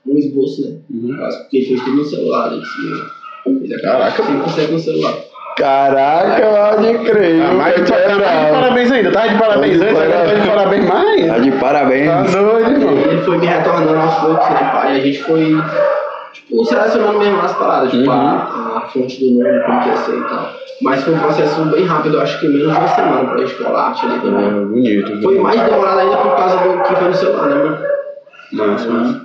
um esboço, né? Uhum. Quase, Porque ele fez tudo no celular, ele disse, ele Caraca. 100% no celular. Caraca, pode crer. Ah, mas eu tá tá de parabéns ainda, tá de parabéns Tá de antes, agora tá de parabéns. mais. Tá de parabéns. Tá doido, irmão. ele foi me retornando aos poucos, né, pai? E a gente foi, tipo, selecionando mesmo as paradas, tipo, Uhum. a, a fonte do nome, como que ia ser e tal. Mas foi um processo bem rápido, eu acho que menos de uma semana pra gente colar arte ali também. É, bonito, viu? Foi mais demorado ainda por causa do que foi no celular, né, mano? Massa,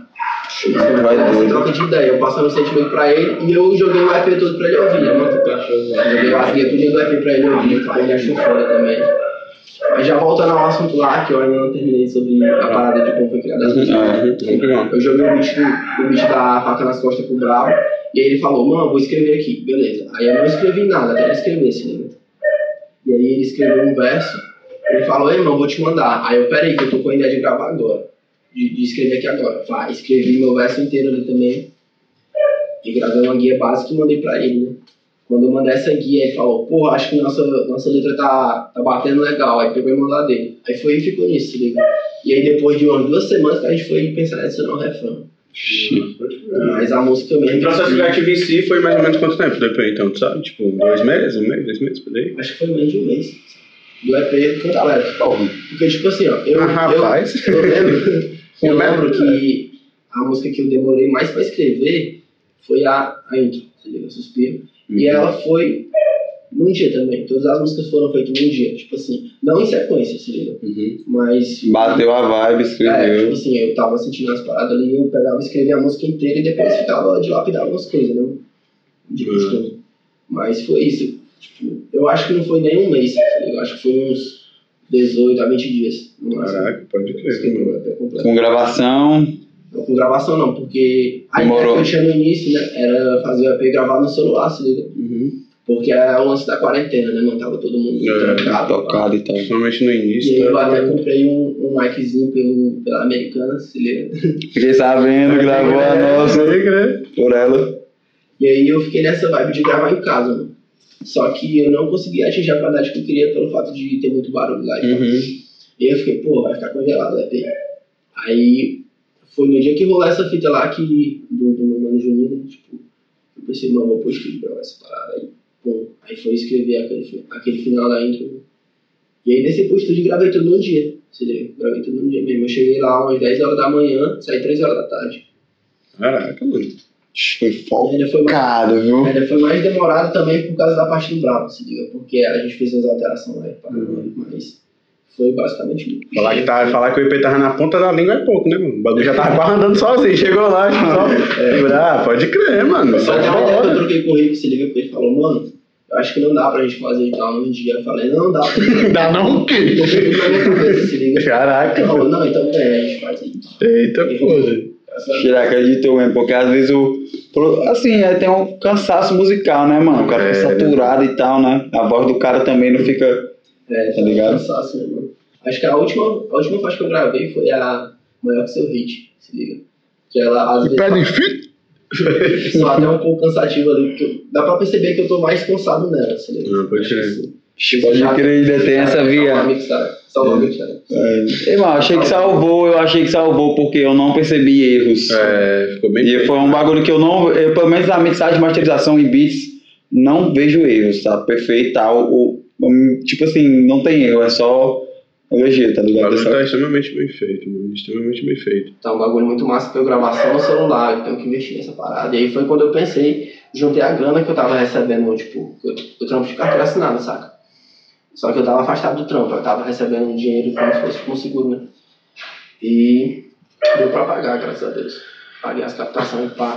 massa. Vai Essa doido. troca de ideia, eu passando o sentimento pra ele e eu joguei o EP todo pra ele ouvir, né, mano? Joguei as guias tudinho do EP pra ele ouvir, então ele achou foda também. Mas já voltando ao assunto lá, que eu ainda não terminei sobre a parada de como foi criada as músicas. Vamos. Eu joguei o beat, do, o beat da faca nas costas pro Bravo, e aí ele falou, mano, vou escrever aqui, beleza. Aí eu não escrevi nada, até ele escrever, se lembra? E aí ele escreveu um verso, ele falou, ei, irmão, vou te mandar. Aí eu, peraí, que eu tô com a ideia de gravar agora, de, de escrever aqui agora. Vai, escrevi meu verso inteiro ali também, e gravei uma guia básica e mandei pra ele, né? Quando eu mandei essa guia, ele falou, porra, acho que nossa, nossa letra tá, tá batendo legal. Aí pegou e mandou a dele. Aí foi e ficou nisso, se liga. E aí depois de umas duas semanas que a gente foi pensar em adicionar o refrão. Mas a música mesmo. O processo criativo em si foi mais ou menos quanto tempo depois, então, tu sabe? Tipo, dois meses, um mês, dois meses, por aí? Acho que foi menos de um mês. Do EP completo. Porque, tipo assim, ó, eu, Ah, eu, rapaz. eu lembro, eu lembro que a música que eu demorei mais pra escrever foi a, a intro, se liga, Suspiro. Uhum. E ela foi num dia também. Todas as músicas foram feitas num dia. Tipo assim, não em sequência, se liga. Uhum. Mas. Bateu a vibe, É, tipo escreveu. assim, eu tava sentindo as paradas ali, eu pegava e escrevia a música inteira e depois ficava dilapidando algumas coisas, né? De Uhum. costume. Mas foi isso. Tipo, eu acho que não foi nem um mês, tá eu acho que foi uns 18 a 20 dias. Caraca, pode crer. Completo. Com gravação. Não, com gravação não, porque a ideia que eu tinha no início, né, era fazer o EP gravado no celular, se liga. Uhum. Porque é o lance da quarentena, né, mano? Tava todo mundo É, trancado. Tocado e tal. Principalmente no E início. aí eu né? até comprei um, um miczinho pelo, pela americana, se liga. Fiquei sabendo, gravou a nossa Pode crer. por ela. E aí eu fiquei nessa vibe de gravar em casa, mano. Só que eu não consegui atingir a qualidade que eu queria pelo fato de ter muito barulho lá. e tal. E aí eu fiquei, pô, vai ficar congelado o EP. Aí foi no dia que rolou essa fita lá que, do, do meu mano Juninho, né, tipo, eu pensei, mano, vou de gravar essa parada aí. Pum. Aí foi escrever aquele, aquele final da intro. E aí desci pro estúdio e gravei tudo num dia. Se liga, gravei tudo num dia mesmo. Eu cheguei lá umas 10 horas da manhã, saí 3 horas da tarde. Caraca, mano. Foi ainda foi mais focado, viu? Ainda foi mais demorado também por causa da parte do Bravo, se liga, porque a gente fez as alterações lá, e pá, Uhum. mas foi basicamente. Falar que, tá, falar que o IP tava na ponta da língua é pouco, né, mano? O bagulho já tava quase andando sozinho. Chegou lá, tipo, só. Ah, pode crer, mano. Só Só que eu troquei com o Rico, se liga, porque ele falou, mano, eu acho que não dá pra gente fazer e tal num dia. Eu falei, não dá. Dá não o quê? Caraca. Ele falou, não, então é, a gente faz aí. Eita, porra. Tirar acreditou mesmo, porque às vezes o. Assim, é, tem um cansaço musical, né, mano? O cara fica É. saturado e tal, né? A voz do cara também não fica. É, Tá ligado? Cansaço, né, mano? Acho que a última, a última faixa que eu gravei foi a maior que seu hit, se liga. Que ela, às vezes, Pé de fita. só até um pouco cansativo ali, porque dá pra perceber que eu tô mais cansado nela, se liga. Ah, pode crer. Pode crer, ainda tem essa via. Salvar a mixada. Salvar a mixada. É, irmão, achei que salvou, eu achei que salvou porque eu não percebi erros. É, ficou bem E feito. foi um bagulho que eu não. Eu, pelo menos na mixagem, masterização e beats, não vejo erros, tá? Perfeito tal. O, o- tipo assim, não tem erro, é só elogio, tá O ligado? bagulho É só- tá extremamente bem feito, mano. Extremamente bem feito. Tá um bagulho muito massa pra eu gravar só no celular, eu tenho que investir nessa parada. E aí foi quando eu pensei, juntei a grana que eu tava recebendo, tipo, eu, eu trampo de carteira assinada, saca? Só que eu tava afastado do trampo, eu tava recebendo dinheiro como se fosse como seguro, né? E deu pra pagar, graças a Deus. Paguei as captações e pá.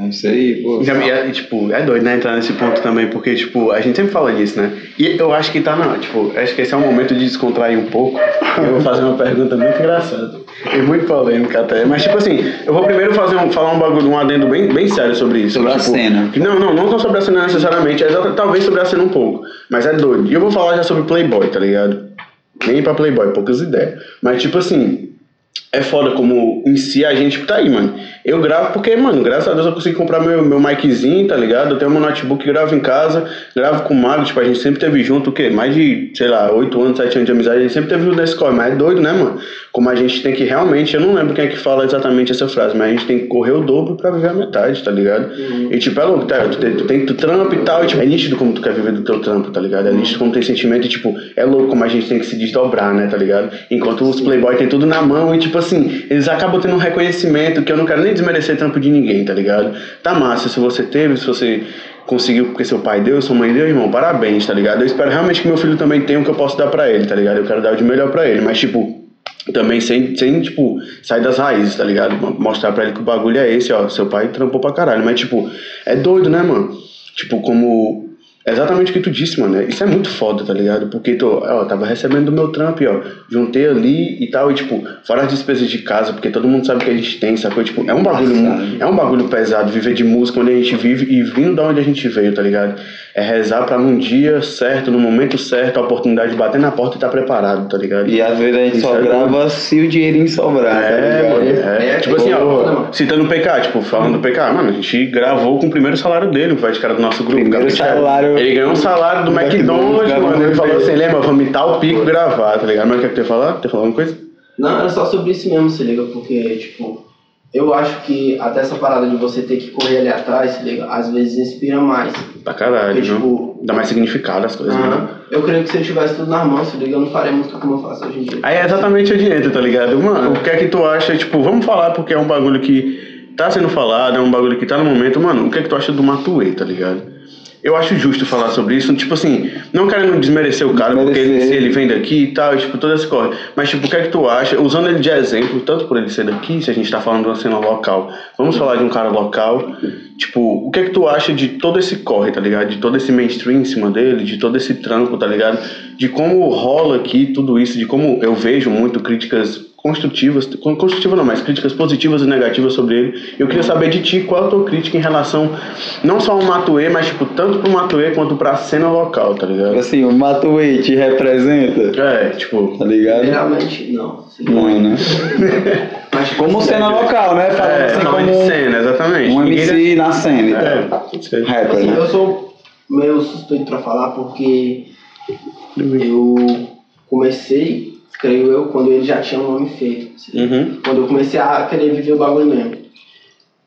É isso aí, pô. E, é, e, tipo, é doido, né, entrar nesse ponto também, porque, tipo, a gente sempre fala disso, né? E eu acho que tá, não, tipo, acho que esse é um momento de descontrair um pouco. Eu vou fazer uma pergunta muito engraçada. E muito polêmica até. Mas, tipo assim, eu vou primeiro fazer um, falar um bagulho, um adendo bem, bem sério sobre isso. Sobre a tipo, cena. que Não, não, não sobre a cena necessariamente, é talvez sobre a cena um pouco. Mas é doido. E eu vou falar já sobre Playboy, tá ligado? Nem pra Playboy, poucas ideias. Mas, tipo assim, é foda como em si a gente tá aí, mano. Eu gravo porque, mano, graças a Deus eu consegui comprar meu, meu miczinho, tá ligado? Eu tenho meu notebook, gravo em casa, gravo com o Mago, tipo, a gente sempre teve junto, o quê? Mais de, sei lá, 8 anos, 7 anos de amizade, a gente sempre teve junto nesse corre, mas é doido, né, mano? Como a gente tem que realmente, eu não lembro quem é que fala exatamente essa frase, mas a gente tem que correr o dobro pra viver a metade, tá ligado? E tipo, é louco, tá? Tu tem, tu tem tu trampo e tal, e tipo, é nítido como tu quer viver do teu trampo, tá ligado? É nítido como tem sentimento e tipo, é louco como a gente tem que se desdobrar, né, tá ligado? Enquanto os playboy tem tudo na mão e tipo assim, eles acabam tendo um reconhecimento que eu não quero nem desmerecer trampo de ninguém, tá ligado? Tá massa, se você teve, se você conseguiu porque seu pai deu, sua mãe deu, irmão, parabéns, tá ligado? Eu espero realmente que meu filho também tenha o que eu posso dar pra ele, tá ligado? Eu quero dar o de melhor pra ele, mas tipo, também sem, sem, tipo, sair das raízes, tá ligado? Mostrar pra ele que o bagulho é esse, ó. Seu pai trampou pra caralho. Mas, tipo, é doido, né, mano? Tipo, como. É exatamente o que tu disse, mano. Isso é muito foda, tá ligado? Porque tô, ó, tava recebendo do meu trampo, e, ó. Juntei ali e tal, e tipo, fora as despesas de casa, porque todo mundo sabe que a gente tem, sacou? Tipo, é um bagulho, é um bagulho pesado viver de música onde a gente vive e vindo da onde a gente veio, tá ligado? É rezar pra num dia certo, no momento certo, a oportunidade de bater na porta e tá preparado, tá ligado? E às vezes a gente Isso só é grava se o dinheirinho sobrar, tá É, ligado? mano, é. É, tipo assim, é, ó, citando o PK, tipo, falando do PK, mano, a gente gravou com o primeiro salário dele, o vai de cara do nosso grupo. Primeiro cara, salário- Ele ganhou um salário do do McDonald's, mano. Ele falou assim, lembra, vamos imitar o pico e gravar, tá ligado? Mas o que é que tu ia falar? Tu ia falar alguma coisa? Não, era só sobre isso mesmo, se liga, porque, tipo, eu acho que até essa parada de você ter que correr ali atrás, se liga, às vezes inspira mais. Pra caralho, Porque, tipo, Dá mais significado às coisas, né? aham, eu creio que se eu tivesse tudo nas mãos, se liga, eu não faria música como eu faço hoje em dia. Aí é exatamente onde entra, tá ligado? Mano, o que é que tu acha? Tipo, vamos falar porque é um bagulho que tá sendo falado, é um bagulho que tá no momento. Mano, o que é que tu acha do Matuê, tá ligado? Eu acho justo falar sobre isso. Tipo assim, não querendo desmerecer o cara, porque ele, se ele vem daqui e tal, tipo, toda essa corre. Mas, tipo, o que é que tu acha? Usando ele de exemplo, tanto por ele ser daqui, se a gente tá falando de uma cena local, vamos falar de um cara local. Tipo, o que é que tu acha de todo esse corre, tá ligado? De todo esse mainstream em cima dele, de todo esse tranco, tá ligado? De como rola aqui tudo isso, de como eu vejo muito críticas construtivas, construtiva não, mas críticas positivas e negativas sobre ele. Eu queria saber de ti qual é a tua crítica em relação não só ao Matuê, mas tipo tanto pro Matuê quanto pra cena local, tá ligado? Assim, o Matuê te representa? É, tipo, tá ligado? Realmente não. Sim. Não, né? Mas Como cena local, né? Falando é, assim como de cena, exatamente. um Ninguém- MC na cena e É. Rapper, Assim, né? eu sou meio suspeito pra falar porque eu comecei, creio eu, quando ele já tinha um nome feito. assim. Uhum. Quando eu comecei a querer viver o bagulho mesmo.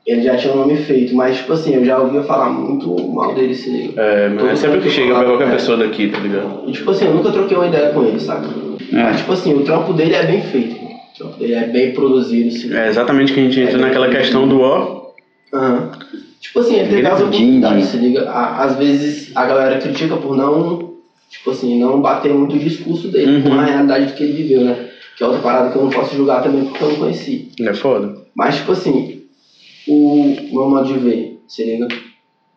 Ele já tinha um nome feito, mas tipo assim, eu já ouvia falar muito mal dele, se liga. É, mas é sempre que chega pra qualquer pessoa daqui, tá ligado? E tipo assim, eu nunca troquei uma ideia com ele, saca? Mas tipo assim, o trampo dele é bem feito. O trampo dele é bem produzido, assim. É exatamente que a gente entra naquela questão do ó. Aham. Tipo assim, ele teve as oportunidades, se liga. A- Às vezes a galera critica por não, tipo assim, não bater muito o discurso dele Uhum. com a realidade do que ele viveu, né? Que é outra parada que eu não posso julgar também porque eu não conheci. É foda. Mas, tipo assim, o meu modo de ver, se liga?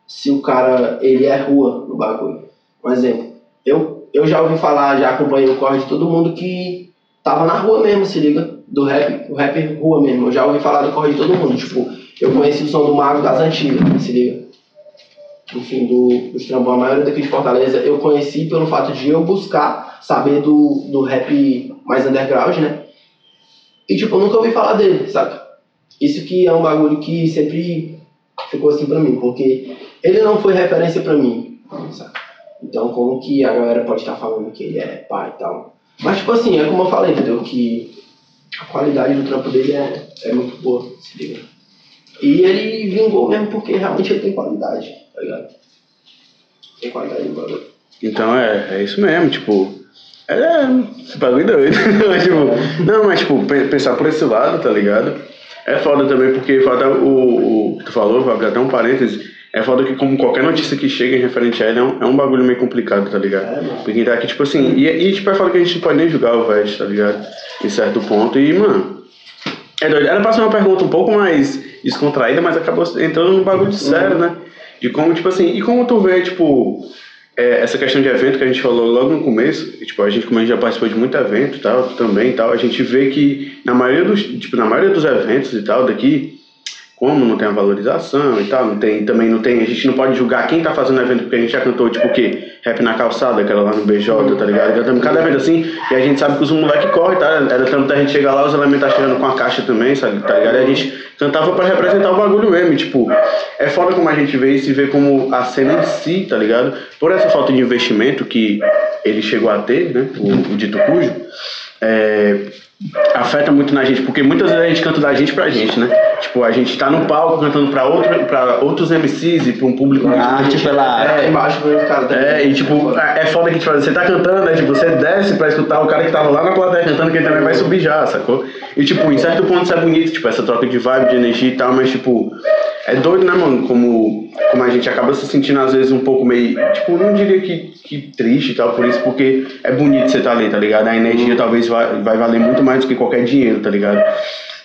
Se o cara, ele é rua no bagulho. Um exemplo, eu, eu já ouvi falar, já acompanhei o corre de todo mundo que tava na rua mesmo, se liga? Do rap, o rap rua mesmo. Eu já ouvi falar do corre de todo mundo. Tipo, eu conheci o som do Mago das Antigas, se liga? Enfim, do, dos trambão, a maioria daqui de Fortaleza, eu conheci pelo fato de eu buscar saber do, do rap mais underground, né? E, tipo, eu nunca ouvi falar dele, saca? Isso que é um bagulho que sempre ficou assim pra mim, porque ele não foi referência pra mim, saca? Então, como que a galera pode estar falando que ele é pai e tal? Mas, tipo assim, é como eu falei, entendeu? Que a qualidade do trampo dele é, é muito boa, se liga. E ele vingou mesmo porque realmente ele tem qualidade, tá ligado? Tem qualidade no bagulho. Então é, é isso mesmo, tipo. É, esse bagulho doido. Mas, tipo, não, mas tipo, pe- pensar por esse lado, tá ligado? É foda também, porque foda o, o que tu falou, vou abrir até um parêntese. É foda que como qualquer notícia que chega em referente a ele é um, é um bagulho meio complicado, tá ligado? É, mano. Porque tá aqui, tipo assim, e, e tipo, é foda que a gente não pode nem julgar o Vest, tá ligado? Em certo ponto. E, mano, é doido. Era pra ser uma pergunta um pouco mais descontraída, mas acabou entrando num bagulho sério, né? De como, tipo assim, e como tu vê, tipo, é, essa questão de evento que a gente falou logo no começo, tipo, a gente, como a gente já participou de muito evento tal, também tal, a gente vê que na maioria dos, tipo, na maioria dos eventos e tal daqui, como não tem a valorização e tal, não tem, também não tem, a gente não pode julgar quem tá fazendo evento, porque a gente já cantou, tipo, o quê? Rap na calçada, aquela lá no BJ, tá ligado? Cantamos cada evento assim, e a gente sabe que os moleques correm, tá? Era tanto da gente chegar lá, os elementos tá chegando com a caixa também, sabe? Tá ligado? E a gente cantava pra representar o bagulho mesmo, tipo, é foda como a gente vê isso e vê como a cena em si, tá ligado? Por essa falta de investimento que ele chegou a ter, né? O, o dito cujo, é, afeta muito na gente, porque muitas vezes a gente canta da gente pra gente, né? Tipo, a gente tá no palco cantando pra, outro, pra outros MCs e pra um público A arte pela É, embaixo do cara também. é, e tipo, é foda que tipo, você tá cantando, né? Tipo, você desce pra escutar o cara que tava lá na plateia cantando, que ele também vai subir já, sacou? E tipo, em certo ponto isso é bonito, tipo, essa troca de vibe, de energia e tal, mas tipo, é doido, né, mano? Como, como a gente acaba se sentindo às vezes um pouco meio, tipo, não diria que, que triste e tal, por isso, porque é bonito você tá ali, tá ligado? A energia talvez vai, vai valer muito mais do que qualquer dinheiro, tá ligado?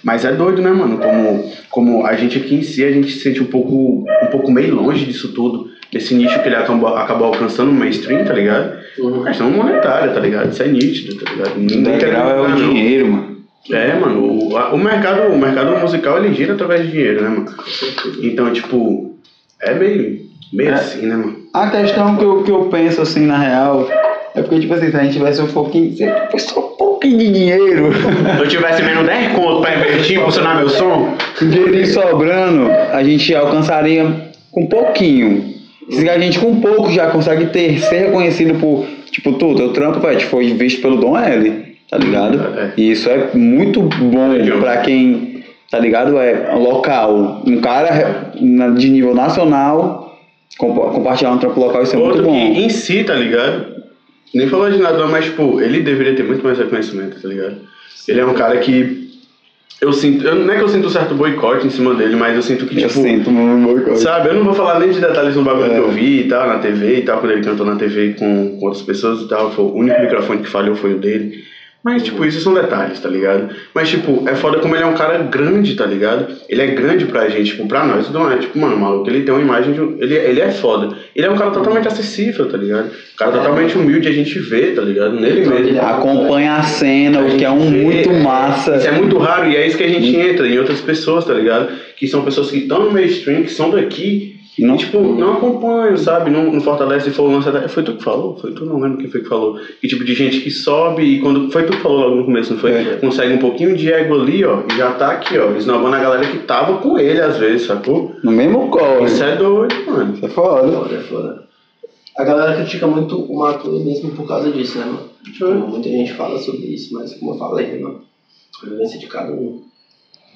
Mas é doido, né, mano? Como, como a gente aqui em si, a gente se sente um pouco, um pouco meio longe disso tudo. Desse nicho que ele acabou, acabou alcançando no mainstream, tá ligado? Uhum. Questão monetária, tá ligado? Isso é nítido, tá ligado? O Ninguém quer é o não. dinheiro, mano. É, mano, o, a- o, mercado, o mercado musical ele gira através de dinheiro, né, mano? Então, tipo, é meio, meio É. assim, né, mano? A questão que eu, que eu penso assim, na real, é porque, tipo assim, se a gente tivesse um pouquinho. Só um pouquinho de dinheiro, Se eu tivesse menos 10 conto pra investir, funcionar meu som, dinheirinho sobrando, a gente alcançaria com pouquinho. Se a gente com pouco já consegue ter, ser reconhecido por, tipo, tu, teu trampo, velho, foi visto pelo Dom L, tá ligado? É. E isso é muito bom pra quem, tá ligado? É local. Um cara de nível nacional compa- compartilhar um trampo local, isso é muito outro que bom. em si, tá ligado? Nem falou de nada, mas, tipo, ele deveria ter muito mais reconhecimento, tá ligado? Ele é um cara que Eu sinto. Eu, não é que eu sinto um certo boicote em cima dele, mas eu sinto que, Eu tipo. sinto um boicote. Sabe, eu não vou falar nem de detalhes no bagulho É. que eu vi e tal, na TV e tal, quando ele cantou na TV com, com outras pessoas e tal, foi o único microfone que falhou foi o dele. Mas, tipo, isso são detalhes, tá ligado? Mas, tipo, é foda como ele é um cara grande, tá ligado? Ele é grande pra gente, tipo, pra nós, não é, tipo, mano, maluco, ele tem uma imagem de. Ele, ele é foda. Ele é um cara totalmente acessível, tá ligado? Um cara totalmente humilde, a gente vê, tá ligado? Nele mesmo. Acompanha a cena, o que é um vê, muito massa. Isso é muito raro e é isso que a gente entra em outras pessoas, tá ligado? Que são pessoas que estão no mainstream, que são daqui não- tipo, não acompanham, sabe? Não, não fortalece e falou, lança. Foi tu que falou? Foi tu? Não lembro quem foi que falou. Que tipo de gente que sobe e quando. Foi tu que falou logo no começo, não foi? É. Consegue um pouquinho de ego ali, ó, e já tá aqui, ó, esnobando a galera que tava com ele às vezes, sacou? No mesmo corre. Isso é doido, mano. Isso é foda. Foda, é foda. A galera critica muito o Matuê mesmo por causa disso, né, mano? Tipo, muita gente fala sobre isso, mas como eu falei, mano? A vivência de cada um.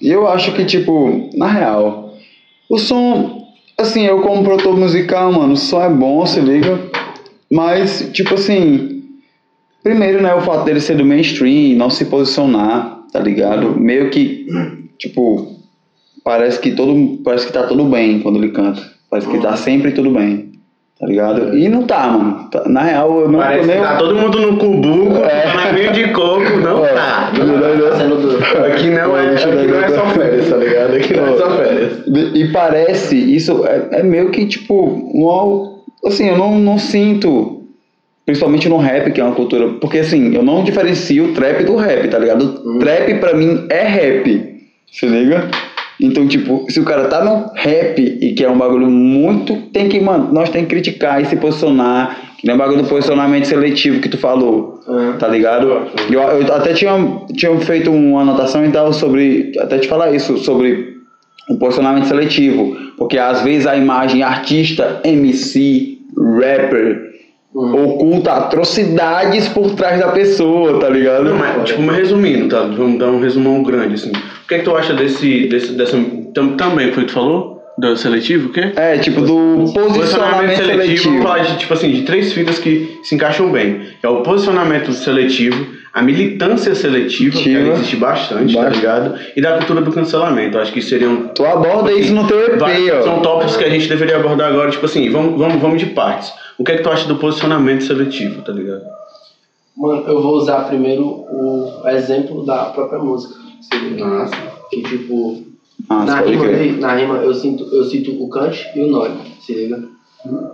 E eu acho que, tipo, na real, o som, assim, eu como produtor musical, mano, som é bom, se liga. Mas, tipo assim, primeiro, né, o fato dele ser do mainstream, não se posicionar, tá ligado? Meio que, tipo, parece que todo, parece que tá tudo bem quando ele canta. Parece que tá sempre tudo bem, tá ligado? E não tá, mano. Tá- Na real, eu não Parece nem... que tá todo mundo no cubuco, na aguinha de coco, não É. tá. Tá sendo duro. Aqui não é, aqui não é só férias, tá ligado? Aqui não é só férias. E parece, isso é, é meio que tipo, um, assim, eu não, não sinto, principalmente no rap, que é uma cultura, porque assim, eu não diferencio o trap do rap, tá ligado? O Trap pra mim é rap, se liga? Então, tipo, se o cara tá no rap e que é um bagulho muito, tem que, mano, nós tem que criticar e se posicionar, que nem o bagulho do posicionamento seletivo que tu falou. Ah, Tá ligado? Eu, eu até tinha, tinha feito uma anotação e tal sobre. Até te falar isso, sobre o posicionamento seletivo. Porque às vezes a imagem artista, MC, rapper, oculta atrocidades por trás da pessoa, tá ligado? Não, mas, tipo, mas resumindo, tá? Vamos dar um resumão grande, assim. O que é que tu acha desse, desse dessa, tam, também, foi o que tu falou? Do seletivo, o quê? É, tipo, do posicionamento seletivo. Vamos falar de, tipo assim, de três fitas que se encaixam bem. É o posicionamento seletivo, a militância seletiva, que Ativa. existe bastante, tá ligado? E da cultura do cancelamento. Acho que seriam Tu aborda isso no teu EP, Vários- São ó. tópicos que a gente deveria abordar agora, tipo assim, vamos, vamos, vamos de partes. O que é que tu acha do posicionamento seletivo, tá ligado? Mano, eu vou usar primeiro o exemplo da própria música. se liga? Nossa. Que tipo, Ah, na, rima, dele- na rima eu, sinto, eu cito o Kant e o Nori, se liga?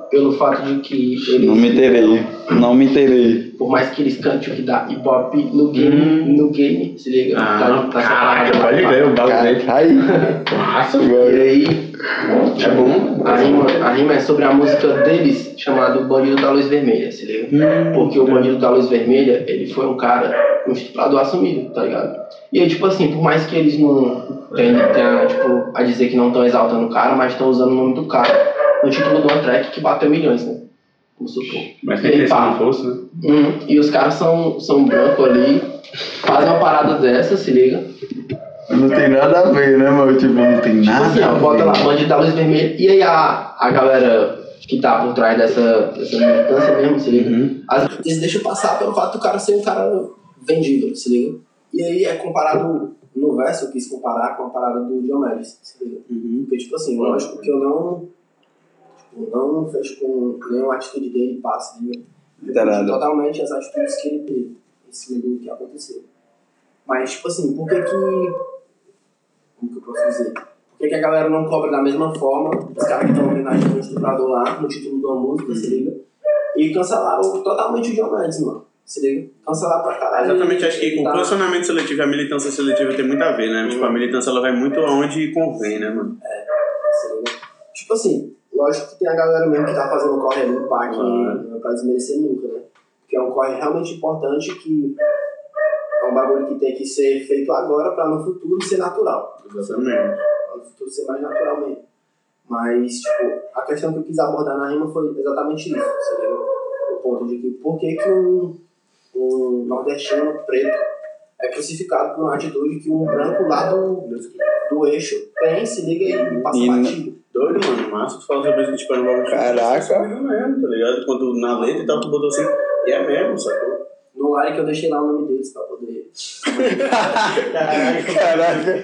Pelo fato de que eles. Não me terei. Não me terei. Por mais que eles cantem o que dá hip hop no game, Hum. no game, se liga? Ah, Tá- tá caraca, separado. pode crer, o bagulho Cara, dele. aí. Massa, E aí, É bom. a rima, a rima é sobre a música deles, chamado Bandido da Luz Vermelha, se liga? Hum. Porque o Bandido da Luz Vermelha, ele foi um cara, um estuprador assumido, tá ligado? E aí, tipo assim, por mais que eles não tenham, tenham, tipo, a dizer que não estão exaltando o cara, mas estão usando o nome do cara no título de uma track que bateu milhões, né? Vamos supor. Mas tem que não fosse, né? Uhum. E os caras são, são brancos ali, fazem uma parada dessa, se liga. Não tem nada a ver, né, mano? Tipo, não tem Tipo nada assim, a bota ver. lá, bandido da luz vermelha. E aí a, a galera que tá por trás dessa, dessa militância mesmo, se liga? Uhum. Às vezes deixa passar pelo fato do cara ser um cara vendível, se liga? E aí é comparado no verso, eu quis comparar com a parada do Diomedes, se liga? Uhum. Porque, tipo assim, lógico que eu não. Tipo, não fecho com nenhuma atitude dele, passe, liga? Totalmente as atitudes que ele teve em cima do que aconteceu. Mas, tipo assim, por que que. Como que eu posso dizer? Por que, que a galera não cobra da mesma forma os caras que estão homenageando um estuprador lá no título de uma música, se liga? E cancelaram totalmente o John Mendes, mano. Se liga? Cancelaram pra caralho. Exatamente, acho que com o Tá. posicionamento seletivo e a militância seletiva tem muito a ver, né? Tipo, a militância ela vai muito aonde convém, né, mano? se liga? Tipo assim, lógico que tem a galera mesmo que tá fazendo corre ali, pá, que Claro. não é pra desmerecer nunca, né? Porque é um corre realmente importante que é um bagulho que tem que ser feito agora pra no futuro ser natural. Exatamente. Pra no futuro ser mais natural mesmo. Mas, tipo, a questão que eu quis abordar na rima foi exatamente isso, se liga? O ponto de que por que, que um, um nordestino preto é crucificado por uma atitude que um branco lá do, do eixo tem, se liga e passa E- batido. Doido, mano. Massa, tu fala sobre isso, tipo, era um bagulho Caraca. mesmo, tá ligado? Quando na letra e tal, tu botou assim, e é mesmo, sacou? No like eu deixei lá o nome deles pra poder Caraca.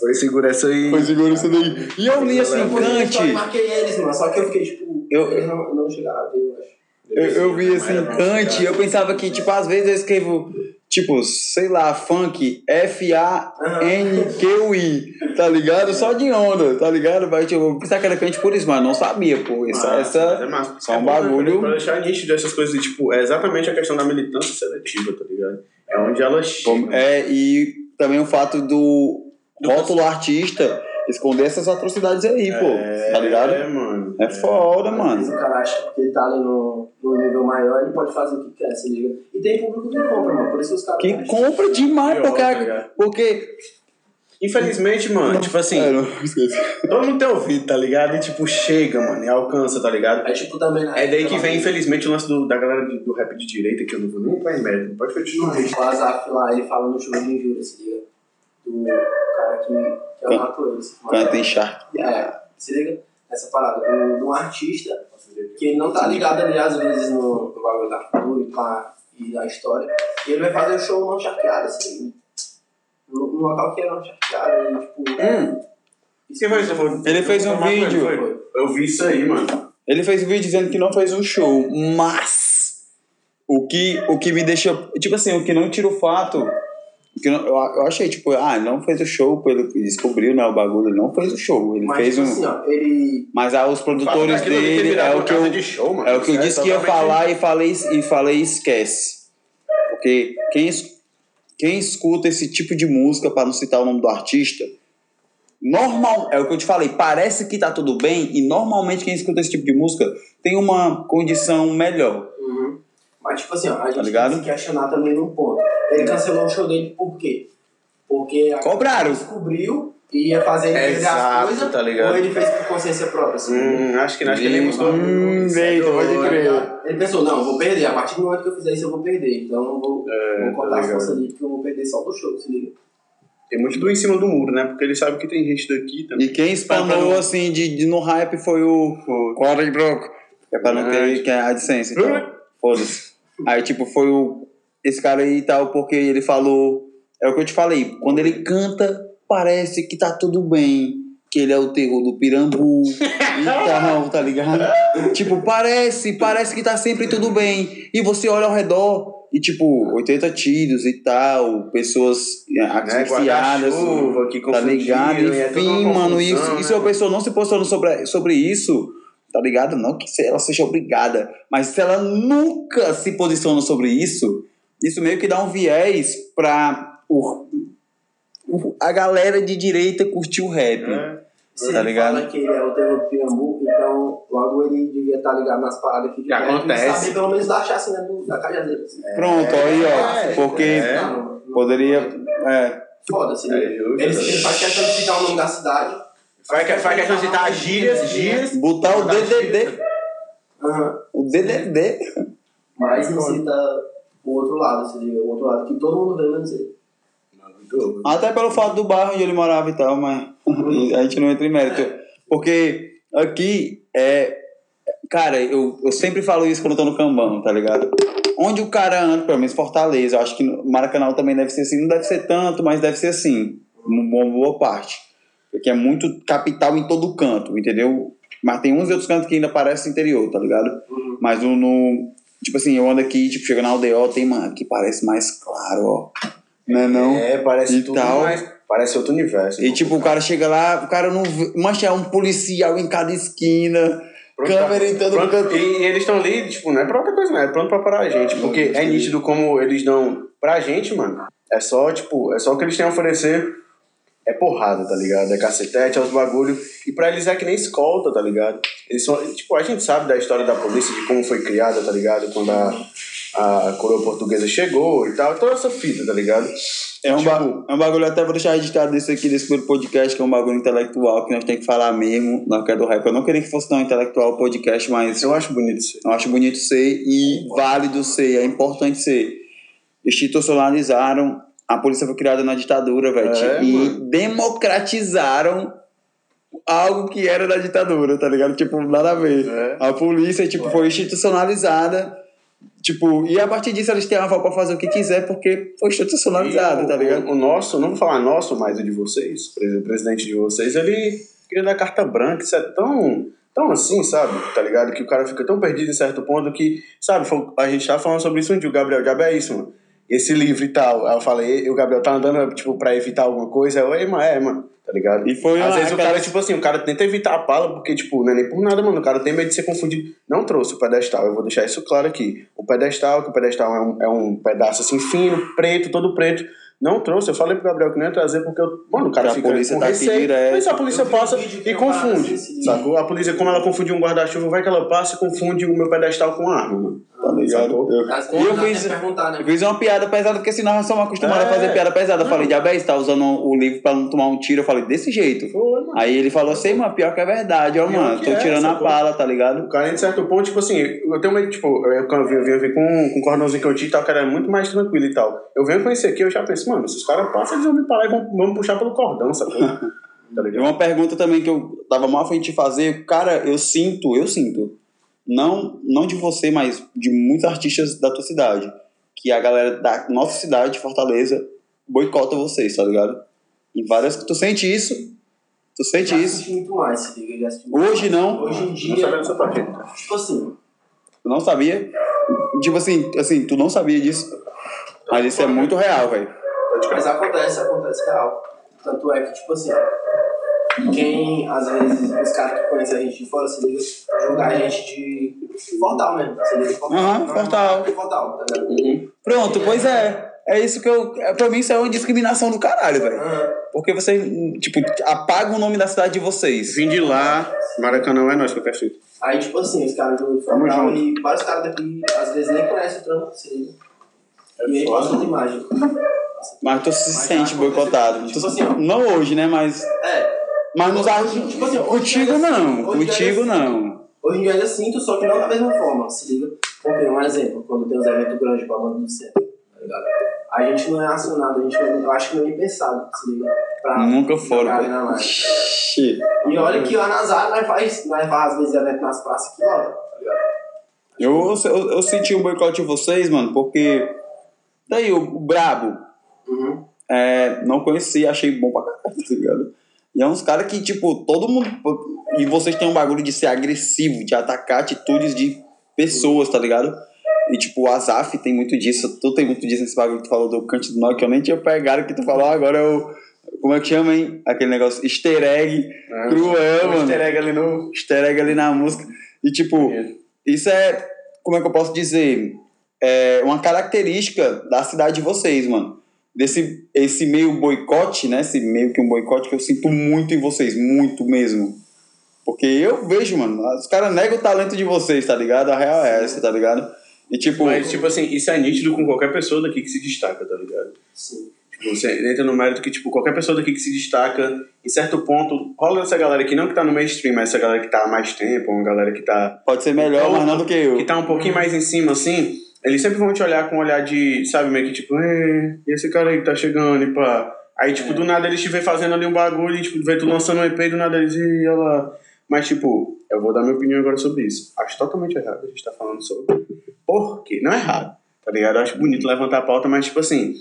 Foi segura essa aí. Foi seguro isso daí. E eu li assim, Depois eu marquei eles, mano. Só que eu fiquei, tipo, Eu- eles não, não chegaram a ver, eu acho. Eu, eu vi assim, Kant, eu pensava que, tipo, às vezes eu escrevo, tipo, sei lá, funk, F-A-N-Q-I, tá ligado? Só de onda, tá ligado? Mas, tipo, eu pensava que era Kant por isso, mas não sabia, pô. Essa, essa... é massa. só um É né, bagulho- Pra deixar nítido essas coisas, tipo, é exatamente a questão da militância seletiva, tá ligado? É onde elas chegam. É, e também o fato do rótulo artista esconder essas atrocidades aí, pô, tá ligado? É, mano. É foda, Às vezes mano. o cara acha que ele tá ali no, no nível maior, ele pode fazer o que quer, se liga. E tem público que compra, mano. Por isso que os caras. Que compra demais, porque, porque Infelizmente, mano, tipo assim, É, não, todo mundo tem ouvido, tá ligado? E tipo, chega, mano, e alcança, tá ligado? É tipo também. né? É daí que vem, infelizmente, o lance do, da galera de- do rap de direita, que eu não vou nem entrar em mérito. Pode continuar. O Azaf lá, ele fala no show de injúria, se liga. Do cara que, que é o matou eles. Quando tem Shark. É, se liga nessa parada. De um artista que ele não tá ligado ali, às vezes, no, no bagulho da cultura e, pá, e da história. E ele vai fazer o show não charqueado, assim. No, no local que é não charqueado. E, tipo. Hum. Quem foi isso? Ele fez um Foi, vídeo. foi. Eu vi isso aí, mano. Ele fez um vídeo dizendo que não fez um show, mas o que, o que me deixa. Tipo assim, o que não tira o fato. O que não- eu, eu achei, tipo, ah, ele não fez o show, pelo que descobriu, né? O bagulho, ele não fez o show. Ele Mas, fez tipo um. assim, ó, ele. Mas ah, os produtores dele é o que eu, de show, mano. é o que eu disse que ia falar e falei, e falei esquece. Porque quem, quem escuta esse tipo de música, para não citar o nome do artista, normal, é o que eu te falei, parece que tá tudo bem, e normalmente quem escuta esse tipo de música tem uma condição melhor. Uhum. Mas, tipo assim, ó, a gente Tá ligado? tem que questionar também num ponto. Ele cancelou o show dele por quê? Porque a Cobraram. descobriu e ia fazer ele perder as Exato, coisas, tá ligado? ou ele fez por consciência própria, assim. Hum, acho que não, acho que ele buscou. Hum, é eita, pode crer. Ele pensou, não, eu vou perder. A partir do momento que eu fizer isso, eu vou perder. Então eu vou, É, vou cortar tá as ligado. forças ali, porque eu vou perder só do show, se liga. Tem muito do em cima do muro, né? Porque ele sabe que tem gente daqui também. E quem Pra não- assim de, de no hype foi o Corey Broco. É pra não ter que é a AdSense, então. Foda-se. Aí, tipo, foi o. Esse cara aí e tal, porque ele falou. É o que eu te falei. Quando ele canta, parece que tá tudo bem. Que ele é o terror do Pirambu e tal, tá ligado? tipo, parece, parece que tá sempre tudo bem. E você olha ao redor e, tipo, 80 tiros e tal, pessoas é, Né? asfixiadas. Que Tá ligado? é Enfim, uma mano, e, confusão, e se a né? pessoa não se posicionou sobre, sobre isso, tá ligado? Não que se- ela seja obrigada, mas se ela nunca se posiciona sobre isso, isso meio que dá um viés pra o, o- a galera de direita curtir o rap. É. Se Tá ele ligado? fala que ele é o terror do Pirambu, então logo ele devia estar ligado nas paradas que, Que acontece. Saber pelo menos da chacina do, da cajazeira. Assim. Pronto, aí, ó. É, porque é. Não, não- poderia. É, Foda-se, É, né? justo. Ele, ele faz questão de citar o nome da cidade. Faz, que- faz questão de citar gírias, gírias. botar o Botar DDD. O DDD. Mas não cita o outro lado, se liga. O outro lado que todo mundo vê, menos ele. Até pelo fato do bairro onde ele morava e tal, mas a gente não entra em mérito. Porque aqui é. Cara, eu, eu sempre falo isso quando eu tô no Cambão, tá ligado? Onde o cara anda, pelo menos Fortaleza, eu acho que Maracanã também deve ser assim. Não deve ser tanto, mas deve ser assim. Uma boa parte. Porque é muito capital em todo canto, entendeu? Mas tem uns e outros cantos que ainda parece interior, tá ligado? Uhum. Mas no, no- Tipo assim, eu ando aqui, tipo, chega na aldeia, tem uma que parece mais claro, ó. Não é não? É, parece E tudo tal. mais. Parece outro universo. E tipo, o cara chega lá, o cara não. Mancha, é um policial em cada esquina, Pronto câmera em todo pronto- canto. E, e eles estão ali, tipo, não é pra outra coisa, não. É pronto pra parar a gente. Porque é nítido como eles dão pra gente, mano. É só, tipo, é só o que eles têm a oferecer. É porrada, tá ligado? É cacetete, é os bagulho. E pra eles é que nem escolta, tá ligado? Eles são, tipo, a gente sabe da história da polícia, de como foi criada, tá ligado? Quando a, a coroa portuguesa chegou e tal. Toda essa fita, tá ligado? É um, tipo, ba- é um bagulho, até vou deixar registrado desse aqui, desse primeiro podcast, que é um bagulho intelectual, que nós temos que falar mesmo, na queda do rap. Eu não queria que fosse tão intelectual o podcast, mas Eu acho bonito isso. eu acho bonito ser e válido ser, é importante ser. Institucionalizaram, a polícia foi criada na ditadura, velho, É, e mano. democratizaram algo que era da ditadura, tá ligado? Tipo, nada a ver. É. A polícia, tipo, foi institucionalizada, Tipo, e a partir disso eles têm aval pra fazer o que quiser porque foi institucionalizado, tá ligado? O, o nosso, não vou falar nosso, mas o de vocês, o presidente de vocês, ele queria dar carta branca, isso é tão, tão assim, sabe? Tá ligado? Que o cara fica tão perdido em certo ponto que, sabe, a gente tava falando sobre isso um dia, o Gabriel, Diabo é isso, mano. Esse livro e tal. Aí eu falei, e o Gabriel tá andando, tipo, pra evitar alguma coisa. Eu, ei, mano, é, mano, tá ligado? E foi Às vezes o cara, tipo assim, o cara tenta evitar a pala, porque, tipo, não é nem por nada, mano. O cara tem medo de ser confundido. Não trouxe o pedestal, eu vou deixar isso claro aqui. O pedestal, que o pedestal é um, é um pedaço assim fino, preto, todo preto. Não trouxe, eu falei pro Gabriel que não ia trazer, porque, eu, mano, o cara Porque a fica polícia com tá aqui receio. direto. Mas a polícia passa e confunde, sacou? A polícia, como ela confundiu um guarda-chuva, vai que ela passa e confunde o meu pedestal com a arma, mano. Tá ligado? Eu, e eu fiz, perguntar, né? eu fiz uma piada pesada, porque senão nós somos acostumados É. a fazer piada pesada. Eu falei, Diabéis, tá usando o livro pra não tomar um tiro. Eu falei, desse jeito. Foi, mano. Aí ele falou assim, mano, pior que é verdade, ó, Pior mano. Tô é, tirando a pala, tá ligado? O cara, em certo ponto, tipo assim, eu tenho medo, tipo, eu, quando eu vi, eu vi com, com o cordãozinho que eu tinha e tal, que era muito mais tranquilo e tal. Eu venho com esse aqui, eu já penso, mano, se os caras passam, eles vão me parar e vão, vão me puxar pelo cordão, sacou? tá E ligado? uma pergunta também que eu tava mal afim de fazer, cara, eu sinto, eu sinto, não, não de você, mas de muitos artistas da tua cidade, que a galera da nossa cidade, Fortaleza, boicota vocês, tá ligado? Em várias. Tu sente isso? Tu sente Já isso? muito mais, se liga. já muito Hoje mais. não? Hoje em Não dia, sabia parte. tipo assim, Tu não sabia? Tipo assim, assim, tu não sabia disso. Mas isso é muito real, velho. mas acontece, acontece real. Tanto é que, tipo assim, quem, às vezes, os caras que conhecem a gente de fora, se liga, julgar a gente de Fortal mesmo, se liga, Fortal. Aham, Não, Fortal. Fortal, tá ligado? Pronto, pois é. É isso que eu. é, Pra mim, isso é uma discriminação do caralho, velho. Porque você, tipo, apaga o nome da cidade de vocês. Vim de lá, Maracanã é nós, qualquer fita. Aí, tipo assim, os caras jogam de Tamo Fortal e vários caras daqui, às vezes, nem conhecem o trampo, se liga. É E aí foda. passa as imagens. Mas tu se Mas sente aconteceu, boicotado. tipo Tu- assim, ó. não hoje, né? Mas. É, Mas nos Hoje, tipo assim, Contigo não. Contigo não. Hoje em dia eu sinto, só que não da mesma forma, se liga. Porque, um exemplo, quando tem uns eventos grandes pra banda do centro, tá ligado? A gente não é acionado, a gente não, eu acho que não é pensado, se liga. Pra Nunca foram. E olha que lá nas áreas nós faz, nós faz às vezes evento nas praças que lota, tá ligado? Eu, eu, eu senti um boicote de vocês, mano, porque. Daí, o, o Brabo, Uhum. é, não conhecia, achei bom pra caralho, tá ligado? E é uns caras que, tipo, todo mundo. E vocês têm um bagulho de ser agressivo, de atacar atitudes de pessoas, tá ligado? E, tipo, o Azaf tem muito disso, tu tem muito disso nesse bagulho que tu falou do Cante do Nó, que eu nem tinha pegado que tu falou, agora eu. Como é que chama, hein? Aquele negócio, easter egg, cruel, Um mano. easter egg ali no... easter egg ali na música. E, tipo, isso é, como é que eu posso dizer? É uma característica da cidade de vocês, mano. Desse esse meio boicote, né? Esse meio que um boicote que eu sinto muito em vocês, muito mesmo. Porque eu vejo, mano, os caras negam o talento de vocês, tá ligado? A real é essa, tá ligado? E tipo, Mas, tipo assim, isso é nítido com qualquer pessoa daqui que se destaca, tá ligado? Sim. Tipo, você entra no mérito que, tipo, qualquer pessoa daqui que se destaca, em certo ponto, rola essa galera aqui, não que tá no mainstream, mas essa galera que tá há mais tempo, uma galera que tá, pode ser melhor, mas não do que eu. que tá um pouquinho mais em cima, assim, eles sempre vão te olhar com um olhar de, sabe, meio que tipo, "É, e esse cara aí que tá chegando, e pá. Aí, tipo, do nada eles te vê fazendo ali um bagulho, e, tipo, vê tu lançando um EP, e do nada eles, e olha lá. Mas, tipo, eu vou dar minha opinião agora sobre isso. Acho totalmente errado a gente tá falando sobre. Por quê? Não é errado, tá ligado? Eu acho bonito levantar a pauta, mas, tipo assim,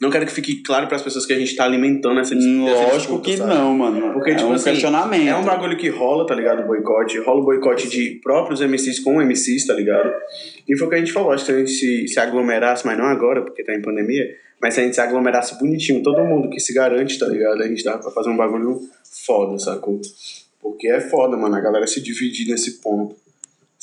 não quero que fique claro pras pessoas que a gente tá alimentando essa, dis- essa Lógico disputa, que sabe? não, mano. Porque, é tipo um assim, questionamento. É um bagulho que rola, tá ligado? O boicote. Rola o boicote de próprios MCs com MCs, tá ligado? E foi o que a gente falou. Acho que se a gente se, se aglomerasse, mas não agora, porque tá em pandemia, mas se a gente se aglomerasse bonitinho, todo mundo que se garante, tá ligado? A gente dá pra fazer um bagulho foda, sacou? Porque é foda, mano, a galera se dividir nesse ponto.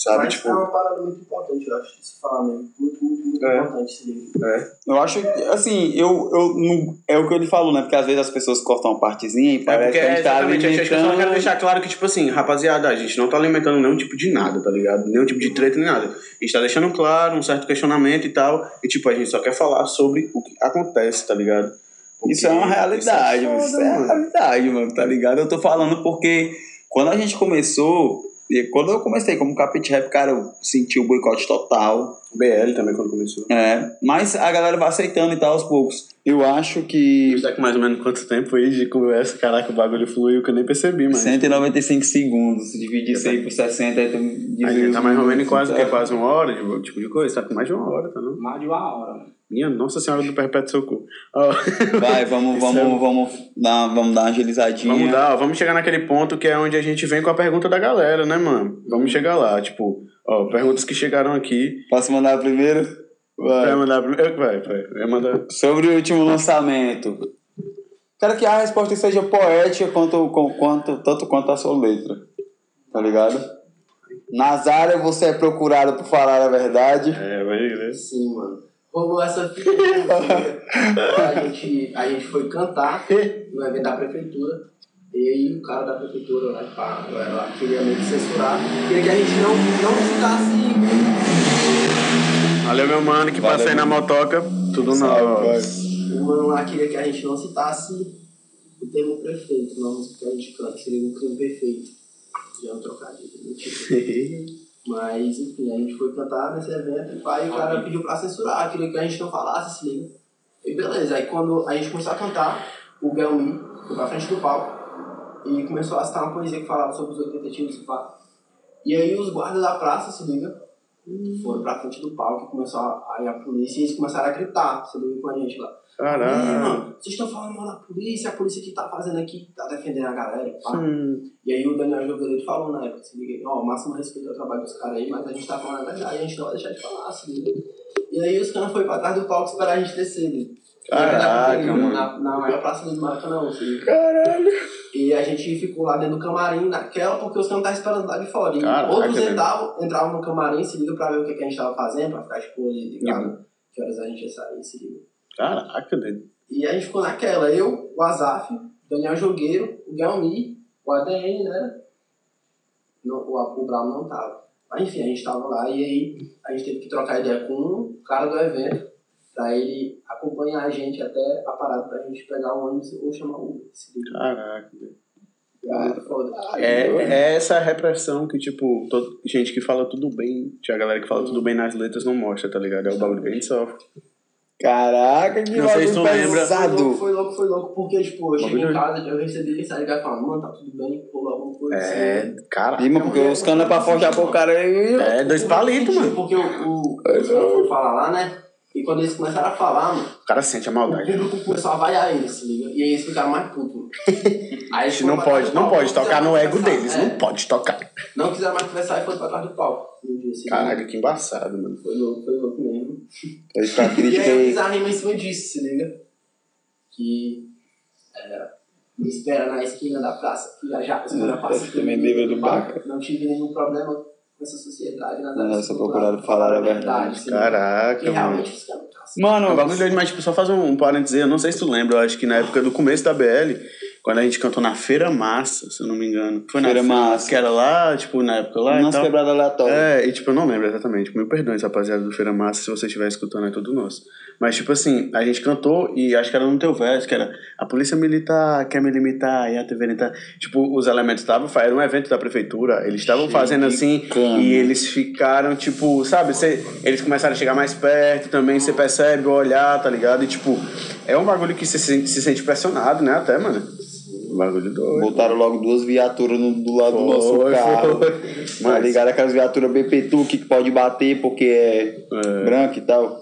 Sabe? Mas tipo, é uma parada muito importante, eu acho, de se falar mesmo. Muito, muito, muito É. importante, se liga. é. Eu acho que, assim, eu, eu não, é o que ele falou, né? Porque às vezes as pessoas cortam uma partezinha e É parece porque que a é gente tá acho que eu só alimentando... quero deixar claro que, tipo assim, rapaziada, a gente não tá alimentando nenhum tipo de nada, tá ligado? Nenhum tipo de treta nem nada. A gente tá deixando claro um certo questionamento e tal, e tipo, a gente só quer falar sobre o que acontece, tá ligado? Porque Isso é uma realidade, isso mano. é Isso foda, é uma mano. realidade, mano, tá ligado? Eu tô falando porque quando a gente começou, E quando eu comecei como capit rap, cara, eu senti o boicote total. BL também, quando começou. É, mas a galera vai aceitando e tal aos poucos. Eu acho que Tá com mais ou menos quanto tempo aí de conversa? Caraca, o bagulho fluiu que eu nem percebi, mano. 195 segundos, se dividir isso aí por 60, aí tu A gente tá mais ou menos quase, que é quase uma hora, de, tipo de coisa. Tá com mais de uma hora, tá não? Mais de uma hora, mano. Minha Nossa Senhora do Perpétuo Socorro. Ó, Vai, vamos, vamos, é- vamos, dar, vamos dar uma agilizadinha. vamos dar, vamos chegar naquele ponto que é onde a gente vem com a pergunta da galera, né, mano? Vamos chegar lá, tipo, ó, perguntas que chegaram aqui. Posso mandar primeiro? Vai Vai. mandar primeiro? Vai, vai. Vai mandar. Sobre o último lançamento. Quero que a resposta seja poética quanto, com- quanto, tanto quanto a sua letra. Tá ligado? Nazária, você é procurado por falar a verdade. É, vai, né? Sim, mano. Rolou essa fita. a, gente, a gente foi cantar no evento da prefeitura. E aí o cara da prefeitura lá, pá, lá queria meio que censurar. Queria que a gente não, não citasse Valeu, meu mano, que Valeu, passei na mano. motoca. Tudo nós. O mano lá queria que a gente não citasse o termo prefeito na música que a gente canta, seria um crime perfeito. Já é um trocadilho, mentira. Mas, enfim, a gente foi cantar nesse evento e pai, o cara pediu pra censurar, queria que a gente não falasse, se liga. E beleza, aí quando a gente começou a cantar, o Belmi foi pra frente do palco e começou a citar uma poesia que falava sobre os 80 tiros e pá. E aí os guardas da praça, se liga, foram pra frente do palco e começou a, aí a polícia e eles começaram a gritar, se liga com a gente lá. Caralho. mano, vocês estão falando mal da polícia, a polícia que tá fazendo aqui, tá defendendo a galera, pá. E aí o Daniel Jogueiro falou na época, se liga, ó, máximo respeito ao trabalho dos caras aí, mas a gente tá falando a verdade, a gente não vai deixar de falar, se liga. E aí os caras foram pra trás do palco esperar a gente descer, né? Caraca, na, mano. na, na maior praça do Maracanã, liga. Caralho. E a gente ficou lá dentro do camarim, naquela, porque os caras não estavam esperando lá de fora. E Caraca, outros entravam, entravam no camarim, se liga, pra ver o que, que a gente tava fazendo, pra ficar, tipo, ligado, que horas a gente ia sair, se liga. Caraca, velho. E a gente ficou naquela, eu, o Azaf, Daniel Jogueiro, o Guilherme, o ADN, né? Não, o, o Bravo não tava. Mas enfim, a gente tava lá e aí a gente teve que trocar ideia com o cara do evento pra ele acompanhar a gente até a parada pra gente pegar o ônibus ou chamar o Uber. Caraca, velho. É muito foda. É, é essa repressão que, tipo, todo, gente que fala tudo bem, tinha a galera que fala tudo bem nas letras não mostra, tá ligado? É o bagulho que a gente sofre. Caraca, que Não sei se tu lembra. Foi louco, foi louco, foi louco, porque, tipo, eu cheguei em casa, eu recebi mensagem e falando, mano, tá tudo bem, rolou alguma coisa assim. É, caraca. Rima, porque os canos é pra forjar pro cara aí. É, dois palitos, mano. Porque o, o, os caras foram falar lá, né? E quando eles começaram a falar, mano, O cara sente a o maldade. público começou a vaiar eles, se liga? E aí eles ficaram mais putos, mano. Aí Não foram pra trás pode, não pode tocar no ego deles, é. não pode tocar. Não quiseram mais conversar e foram pra trás do palco. Caralho, que embaçado, mano. Foi louco, foi louco mesmo. Pra E aí eu aí. fiz a rima em cima disso, se liga? Que era. Me espera na esquina da praça, que já já os caras passam Esse também livre do Baca. Não tive nenhum problema com essa sociedade. Não, essa culturais, procurado falar a verdade. Caraca, mano. não É um Mano, bagulho doido, mas tipo, só fazer um, um parênteses, eu não sei se tu lembra, eu acho que na época do começo da BL, quando a gente cantou na Feira Massa, se eu não me engano. Foi na Feira Massa. Que era lá, tipo, na época lá nossa quebrada aleatória. É, e tipo, eu não lembro exatamente. Mil perdões, rapaziada do Feira Massa, se você estiver escutando, é tudo nosso. Mas, tipo assim, a gente cantou e acho que era no teu verso, que era a polícia militar quer me limitar e a TV militar. Tipo, os elementos estavam, era um evento da prefeitura, eles estavam fazendo assim cana. e eles ficaram, tipo, sabe, cê, eles começaram a chegar mais perto também, você percebe o olhar, tá ligado? E, tipo, é um bagulho que você se, se sente pressionado, né, até, mano. Bagulho doido. Botaram logo duas viaturas no- do lado do nosso Foi, carro. foi. Tá Mas- ligado? Aquelas viaturas BP Tuque que pode bater porque é, É. branco e tal.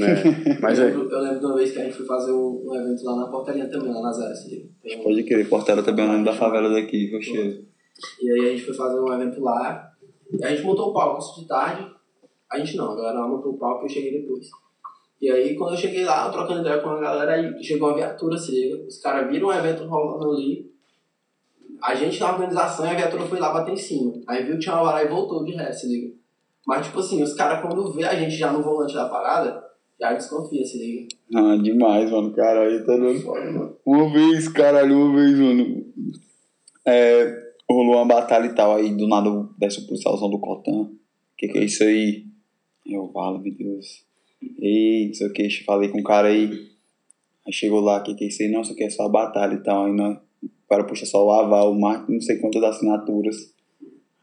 É, mas eu, é. lembro, eu lembro de uma vez que a gente foi fazer um, um evento lá na portaria também, lá nas áreas. se liga? Tem Pode crer, Portela também é o nome da favela daqui, Rochedo. E aí a gente foi fazer um evento lá. E a gente montou o palco isso de tarde. A gente não, a galera lá montou o palco e eu cheguei depois. E aí quando eu cheguei lá, trocando ideia com a galera, aí chegou uma viatura, se liga. Os caras viram o evento rolando ali. A gente na organização e a viatura foi lá bater em cima. Aí viu que tinha uma vara e voltou de ré, se liga. Mas tipo assim, os caras quando vê a gente já no volante da parada, já desconfia, se liga. Ah, demais, mano. Caralho, tá dando. Foda, mano. Uma vez, caralho, uma vez, mano. É, rolou uma batalha e tal, aí do nada desce o policialzão do Cotan. Que que é isso aí? Eu falo, meu Deus. Ei, não sei o que, falei com o cara aí. Aí chegou lá, que que é? Não, isso aqui é só a batalha e tal. Aí nós, o cara puxa só o aval, marca não sei quantas assinaturas.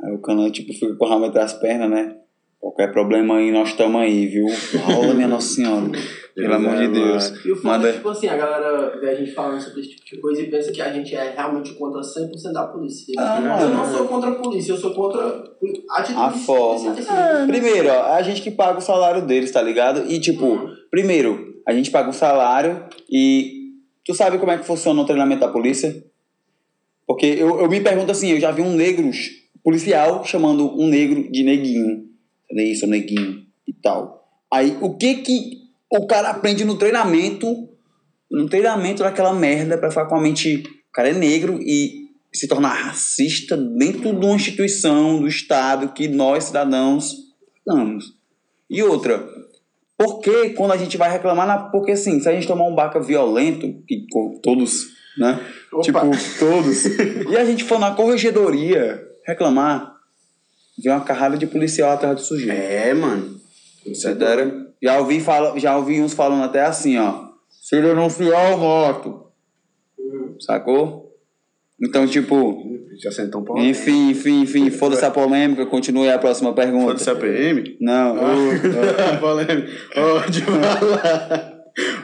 Aí o Canan, tipo, fica com o ramo entre as pernas, né? Qualquer problema aí, nós estamos aí, viu? Rola, minha Nossa Senhora. Pelo amor de Deus. E o foda Manda- é, tipo assim, a galera vê a gente falando sobre esse tipo de coisa e pensa que a gente é realmente contra 100% da polícia. Ah, eu mano. não sou contra a polícia, eu sou contra a atitude A forma. policiais. Primeiro, ó, é a gente que paga o salário deles, tá ligado? E, tipo, primeiro, a gente paga o salário e tu sabe como é que funciona o treinamento da polícia? Porque eu, eu me pergunto assim, eu já vi um negro policial chamando um negro de neguinho. Isso, neguinho e tal. Aí, o que que o cara aprende no treinamento, no treinamento daquela merda pra ficar com a mente... O cara é negro e se tornar racista dentro de uma instituição do Estado que nós, cidadãos, pagamos. E outra, por que quando a gente vai reclamar, na, porque assim, se a gente tomar um baca violento, que todos, né? Opa. Tipo, todos, e a gente for na corregedoria reclamar, vem uma carrada de policial atrás do sujeito. É, mano. Isso é? Já ouvi, fala, já ouvi uns falando até assim, ó. Se denunciar, eu morto. Uhum. Sacou? Então, tipo, Já sentou um enfim, enfim, enfim, foda-se a polêmica, continue a próxima pergunta. Foda-se a PM? Não, Ah, polêmica. Ó, de falar.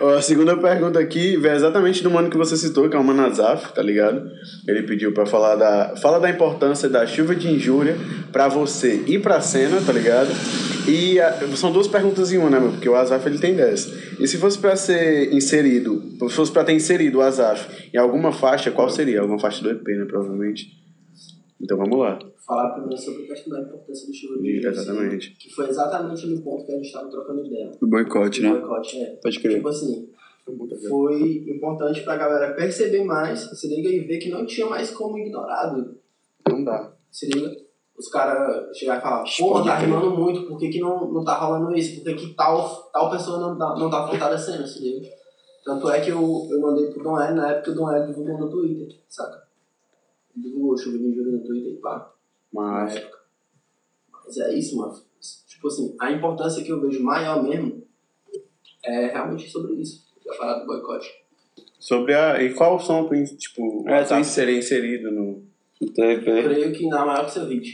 A segunda pergunta aqui veio exatamente do mano que você citou, que é o Mano Azaf, tá ligado? Ele pediu pra falar da. Fala da importância da chuva de injúria pra você ir pra cena, tá ligado? E a- são duas perguntas em uma, né, meu? Porque o Azaf ele tem 10. E se fosse pra ser inserido, se fosse pra ter inserido o Azaf em alguma faixa, qual seria? Alguma faixa do EP, né? Provavelmente. Então vamos lá. Falar primeiro sobre a questão da importância do chuva de Exatamente. Que foi exatamente no ponto que a gente estava trocando ideia. o boicote, O né? boicote, é. Pode crer. Tipo assim, foi importante pra galera perceber mais, se liga, e ver que não tinha mais como ignorar, doido. Não dá. Se liga? Os caras chegar e falar, Pode tá rimando muito, por que, que não, não tá rolando isso? Por que, que tal, tal pessoa não tá, não tá fortalecendo, se liga? Tanto é que eu, eu mandei pro Dom L, na época o Dom L divulgou no Twitter, saca? Divulgou chuva de injúria no Twitter e pá, na Mas. época. Mas é isso, mano. Tipo assim, a importância que eu vejo maior mesmo é realmente sobre isso, a parada do boicote. Sobre a. E qual som, tipo, É, tem- seria inserido no. Eu TV. creio que na maior que seu vídeo.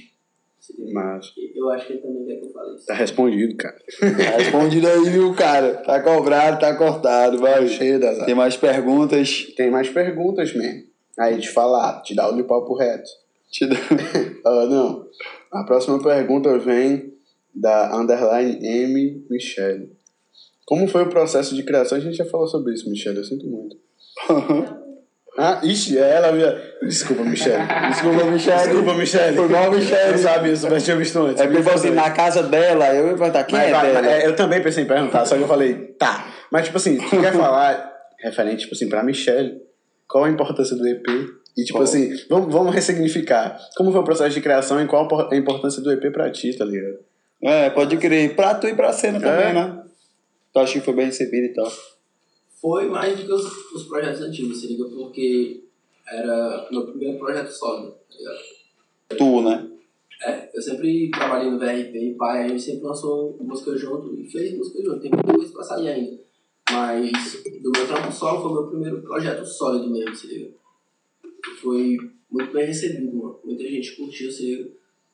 Mas. Eu acho que ele também quer que eu fale isso. Tá respondido, cara. Tá respondido aí, viu, cara? Tá cobrado, tá cortado, vai. Cheio das. Tem mais perguntas? Tem mais perguntas mesmo. Aí te falar, te dá o papo reto. Te dou. Ah, não. A próxima pergunta vem da underline M Michelle. Como foi o processo de criação? A gente já falou sobre isso, Michelle. Eu sinto muito. Ah, ixi, é ela minha. Desculpa, Michelle. Desculpa, Michelle. Desculpa, Michelle. Foi mal, Michelle. Eu sabia, eu soubesse, tinha visto antes. É porque, assim, na casa dela, eu ia perguntar quem Mas é vai, dela. é, eu também pensei em perguntar, só que eu falei, tá. Mas, tipo assim, tu quer falar referente, tipo assim, pra Michelle, qual a importância do EP? E, tipo Qual? assim, vamos, vamos ressignificar. Como foi o processo de criação e qual a importância do EP pra ti, tá ligado? É, pode crer. Pra tu e pra cena também, É. né? Tu acha que foi bem recebido e tal. Foi mais do que os, os projetos antigos, se liga, porque era meu primeiro projeto sólido, tá ligado? Tu, né? É, eu sempre trabalhei no VRP e pai, a gente sempre lançou música junto e fez música junto, tem muita coisa pra sair ainda. Mas do meu trampo solo foi o meu primeiro projeto sólido mesmo, se liga. Foi muito bem recebido, mano. Muita gente curtiu, liga.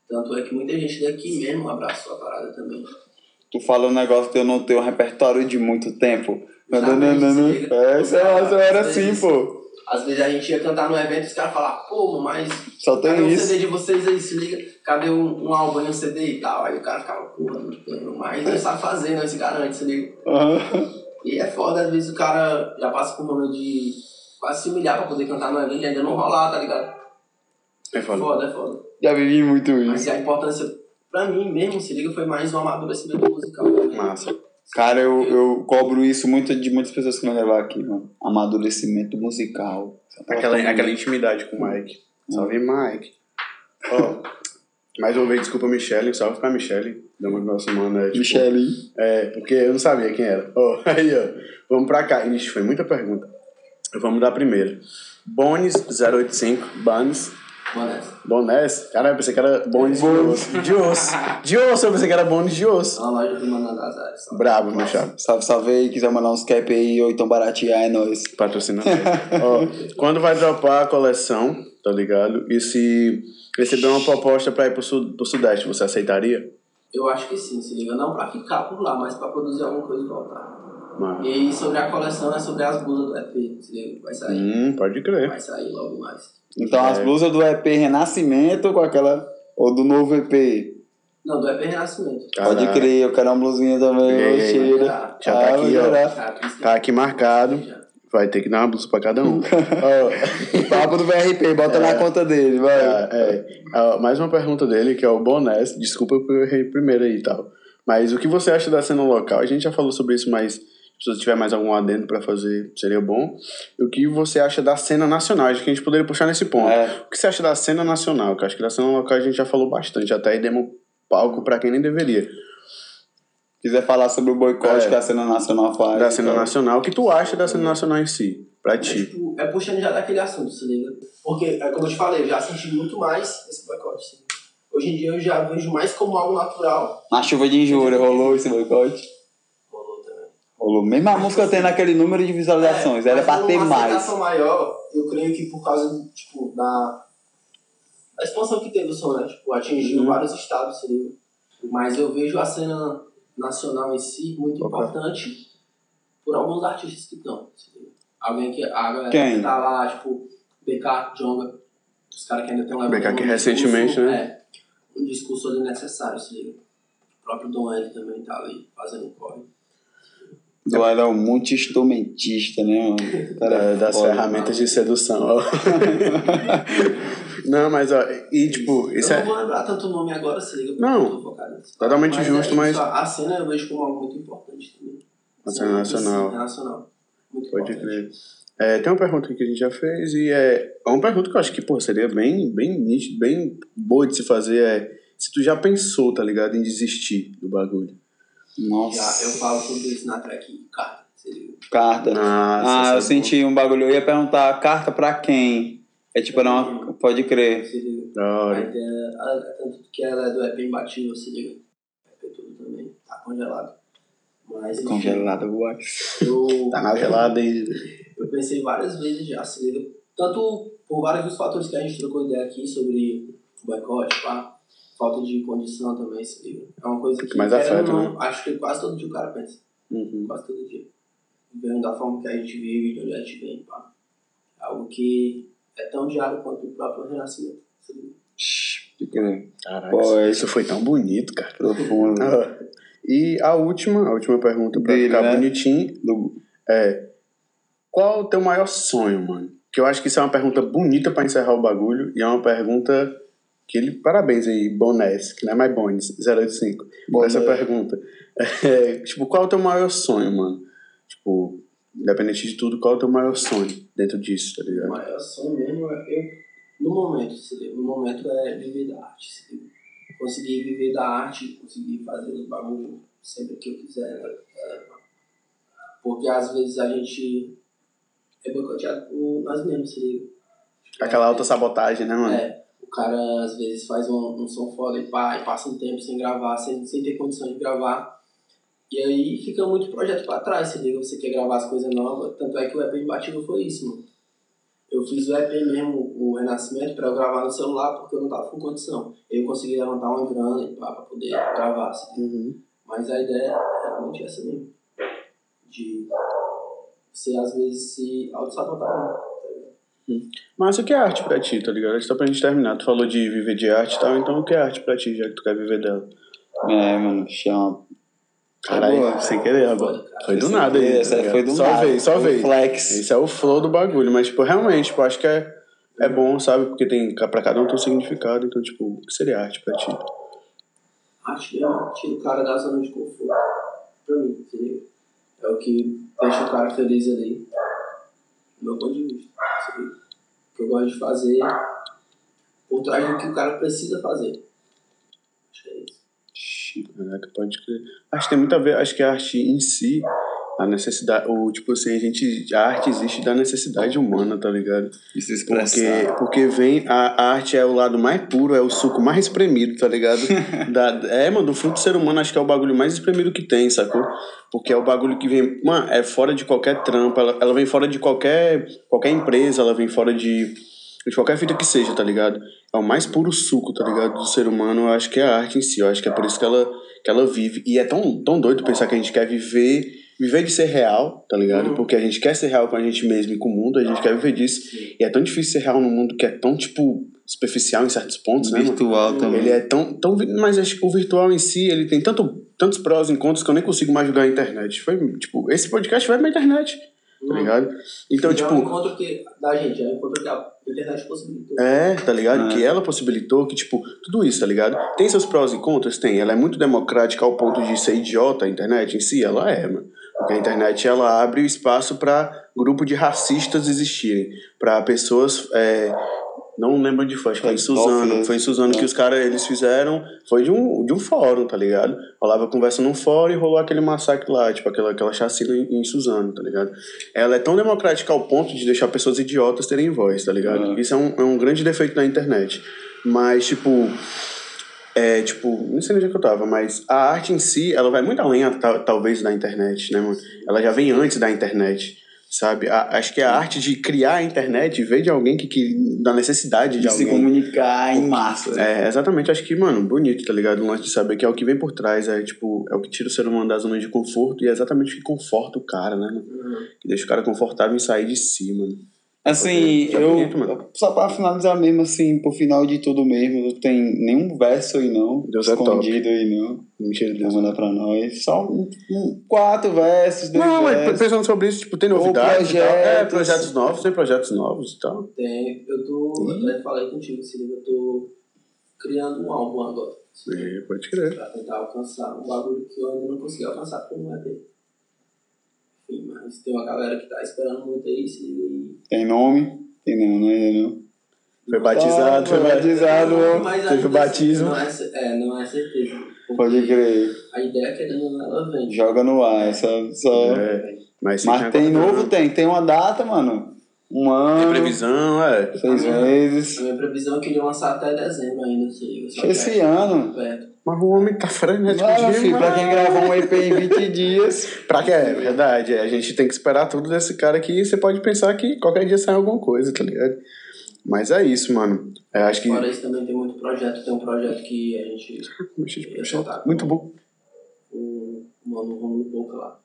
Tanto é que muita gente daqui mesmo abraçou a parada também. Tu fala um negócio que eu não tenho um repertório de muito tempo. Não, não, não. É, isso é- isso era assim, vezes- pô. Às vezes a gente ia cantar no evento e os caras falavam, pô, mas Só cadê tem o isso. CD de vocês aí, se liga? Cadê um, um álbum e um CD e tal? Aí o cara ficava, porra, não tenho mais, não sabe fazer, não se garante, se liga? Aham. E é foda, às vezes o cara já passa por um momento de quase se humilhar pra poder cantar no evento e ainda não rolar, tá ligado? É É foda. foda, é foda. Já vivi muito Mas isso. a importância, pra mim mesmo, se liga, foi mais um amadurecimento musical. também. Massa. Cara, eu, eu cobro isso muito de muitas pessoas que vão levar aqui, mano. Amadurecimento musical. Aquela, aquela intimidade com o Mike. Salve, Mike. Ó, mais uma vez, desculpa, Michelle. Salve pra Michelle. Dama do nosso mano. É, tipo, Michele. É, porque eu não sabia quem era. Ó, aí, ó. Vamos pra cá. Ixi, foi muita pergunta. Vamos dar a primeira. Bones085, Banes. Bonés. Bonés? Caralho, eu pensei que era bônus de osso. De osso. De osso, eu pensei que era bônus de osso. Uma loja do Áreas. Brabo, meu chapa. Salve, salve aí, quiser mandar uns cap aí ou então baratear, é nóis. Patrocinador. Ó, quando vai dropar a coleção, tá ligado? E se receber uma proposta pra ir pro, sul, pro Sudeste, você aceitaria? Eu acho que sim, se liga. Não pra ficar por lá, mas pra produzir alguma coisa e voltar. Mano. E aí, sobre a coleção, é sobre as blusas do EP. Vai sair. Hum, pode crer. Vai sair logo mais. Então as É. blusas do EP Renascimento com aquela. Ou do novo EP. Não, do EP Renascimento. Pode Caralho. crer, eu quero uma blusinha também, E aí, ô, cheira. já tá Ah, aqui, ó. que- Tá aqui marcado. Já. Vai ter que dar uma blusa pra cada um. Ó, Papo do VRP, bota na conta dele, vai. Ah, é. Ah, mais uma pergunta dele, que é o Bonés. Desculpa por eu errei primeiro aí e tal. Mas o que você acha da cena local? A gente já falou sobre isso, mas se você tiver mais algum adendo pra fazer, seria bom. E o que você acha da cena nacional? Acho que a gente poderia puxar nesse ponto. É. O que você acha da cena nacional? Que eu acho que da cena local a gente já falou bastante, até aí demos palco pra quem nem deveria. Quiser falar sobre o boicote É. que a cena nacional faz. Da cena então. nacional, o que tu acha da cena nacional em si? Pra É, ti. tipo, é puxando já daquele assunto, se liga. Porque, é como eu te falei, eu já senti muito mais esse boicote. Hoje em dia eu já vejo mais como algo natural. Na chuva de injúria rolou esse boicote. Rolou também. Rolou. Mesmo a música tendo aquele número de visualizações, era mas pra ter mais. aceitação maior, eu creio que por causa, tipo, da, da expansão que teve o som, né? Tipo, atingiu Uhum. vários estados, se liga. Mas eu vejo a cena nacional em si muito Ok. importante por alguns artistas que estão, se liga. Alguém que, a galera Quem? que tá lá, tipo, BK, Jonga, os caras que ainda estão levando BK que um recentemente, discurso, né? É, um discurso ali necessário, se liga. O próprio Dom L também tá ali, fazendo um corre. Tu era um multi-instrumentista, né, mano? O cara é Da- das foda. ferramentas de sedução. ó. não, mas ó, e tipo, isso eu é. não vou lembrar tanto o nome agora, se liga, porque Não. eu focado. Totalmente Mas justo, é mas- A cena eu vejo como algo muito importante também. A cena nacional. É. Muito Pode importante. crer. É, tem uma pergunta aqui que a gente já fez e é, é uma pergunta que eu acho que pô, seria bem, bem bem boa de se fazer. É se tu já pensou, tá ligado, em desistir do bagulho. Nossa. Já, eu falo sobre isso na track carta, se liga. Carta. Nossa, ah, eu essa é senti um bagulho. Eu ia perguntar carta pra quem? É tipo, uma. Pode crer. Se liga. Da hora. Aí tem a- a- tanto que ela é do EP imbatível, se liga. EP tudo também, tá congelado. Mas enfim, box. eu, Tá na gelada aí. eu pensei várias vezes já, se liga. Tanto por vários dos fatores que a gente trocou ideia aqui sobre o boicote, pá, falta de condição também, se liga. É uma coisa que, mais afeta, não, acho que quase todo dia o cara pensa. Uhum. Quase todo dia. Vendo da forma que a gente vive, de onde a gente vem, pá. É algo que é tão diário quanto o próprio renascimento. crer. Caraca, Pô, isso- é- isso foi tão bonito, cara. Profundo. E a última, a última pergunta pra Dele, ficar né? bonitinho. Do- É. Qual o teu maior sonho, mano? Que eu acho que isso é uma pergunta bonita pra encerrar o bagulho. E é uma pergunta que ele. Parabéns aí, Bonés, que não é mais Bones, 085. Por essa pergunta. É, tipo, qual é o teu maior sonho, mano? Tipo, independente de tudo, qual é o teu maior sonho dentro disso, tá O ligado? maior sonho mesmo é eu, no momento, no momento é viver da arte. Conseguir viver da arte, conseguir fazer os bagulhos sempre que eu quiser. né? É, porque às vezes a gente é boicoteado por nós mesmos, se liga. Aquela autossabotagem, né, mano? É, o cara às vezes faz um, um som foda e pá, e passa um tempo sem gravar, sem, sem ter condição de gravar. E aí fica muito projeto pra trás, se liga, você quer gravar as coisas novas. Tanto é que o EP Imbatível foi isso, mano. Eu fiz o EP mesmo, o Renascimento, pra eu gravar no celular porque eu não tava com condição. Eu consegui levantar uma grana e pá, pra poder gravar, liga. Uhum. Mas a ideia é realmente essa mesmo. De você às vezes se auto-sabotar. Mas o que é arte pra ti, tá ligado? Só pra gente terminar. Tu falou de viver de arte e tal, então o que é arte pra ti, já que tu quer viver dela? É, mano, chama. Caralho, Boa. sem querer, agora. Foi do nada aí. tá foi do só nada. Veio, só veio. Flex. Esse é o flow do bagulho, mas, tipo, realmente, tipo, acho que é, é bom, sabe? Porque tem, pra cada um tem um significado, então, tipo, o que seria arte pra ti? Arte mesmo, tira o cara da zona de conforto. Pra mim, entendeu? É o que deixa o cara feliz ali. Do meu ponto de vista. Eu gosto de fazer por trás do que o cara precisa fazer. Acho que é isso. Pode crer. Acho que tem muito a ver, acho que a arte em si, A necessidade, ou tipo assim, a gente, a arte existe da necessidade humana, tá ligado? Isso Porque, porque vem, a, a arte é o lado mais puro, é o suco mais espremido, tá ligado? da, é, mano, do fruto do ser humano acho que é o bagulho mais espremido que tem, sacou? Porque é o bagulho que vem, mano, é fora de qualquer trampa, ela, ela vem fora de qualquer, qualquer empresa, ela vem fora de, de qualquer fita que seja, tá ligado? É o mais puro suco, tá ligado? Do ser humano, eu acho que é a arte em si, eu acho que é por isso que ela, que ela vive. E é tão, tão doido pensar que a gente quer viver viver de ser real, tá ligado? Uhum. Porque a gente quer ser real com a gente mesmo e com o mundo, a gente quer viver disso. E é tão difícil ser real num mundo que é tão, tipo, superficial em certos pontos, né? mano? Virtual também. Ele é tão, tão. Mas acho que o virtual em si, ele tem tanto, tantos prós e contras que eu nem consigo mais jogar na internet. Foi, tipo, esse podcast vai pra internet, tá ligado? Então, Já é um tipo. encontro que, da gente, é um encontro que a internet possibilitou. É, tá ligado? É. Que ela possibilitou que, tipo, tudo isso, tá ligado? Tem seus prós e contras? Tem. Ela é muito democrática ao ponto de ser idiota, a internet em si? Ela é, mano. Porque a internet, ela abre o espaço pra grupo de racistas existirem. Pra pessoas... é, não lembro onde foi, acho que foi em Suzano. Foi em Suzano que os caras, eles fizeram... Foi de um, de um fórum, tá ligado? Rolava conversa num fórum e rolou aquele massacre lá, tipo, aquela, aquela chacina em, em Suzano, tá ligado? Ela é tão democrática ao ponto de deixar pessoas idiotas terem voz, tá ligado? Uhum. Isso é um, é um grande defeito da internet. Mas, tipo... É, tipo, não sei onde é que eu tava, mas a arte em si, ela vai muito além, tal- talvez, da internet, né, mano? Ela já vem antes da internet, sabe? A- acho que a arte de criar a internet veio de alguém que, que da necessidade de, De se alguém. comunicar em massa. É, exatamente, acho que, mano, bonito, tá ligado? O lance de saber que é o que vem por trás, é tipo, é o que tira o ser humano da zona de conforto e é exatamente o que conforta o cara, né, mano? Uhum. Que deixa o cara confortável em sair de si, mano. Assim, eu. Só pra finalizar mesmo, assim, pro final de tudo mesmo, não tem nenhum verso aí não. Deus é escondido aí não. Mentira, Deus. mandar pra nós. Só um, um- quatro versos, dois Não, mas versos. pensando sobre isso, tipo, tem novidades e tal. É, projetos. projetos novos, tem projetos novos e tal. Tem, eu tô, eu até falei contigo, se liga, eu tô criando um álbum agora. É, pode crer. Pra tentar alcançar um bagulho que eu ainda não consegui alcançar com um EP. Enfim, mas tem uma galera que tá esperando muito aí, se. Tem nome? Tem não, não é não. Foi batizado, foi foi batizado. Teve o batismo. Não é, é, não é certeza. Pode crer. A ideia, querendo ou não, ela vem. Joga no ar, é só. só... É, mas Mas tem novo, tem. Tem uma data, mano. Um ano. Tem previsão, é. Seis meses. A minha previsão é que queria lançar até dezembro ainda, se Esse é ano. perto. Mas o homem tá frenético Não, demais. filho, pra quem gravou um EP em 20 dias. Pra que é verdade, é, a gente tem que esperar tudo desse cara aqui e você pode pensar que qualquer dia sai alguma coisa, tá ligado? Mas é isso, mano. É, acho que. Fora isso também tem muito projeto. Tem um projeto que a gente ia Muito bom. o mano Romulo Boca lá.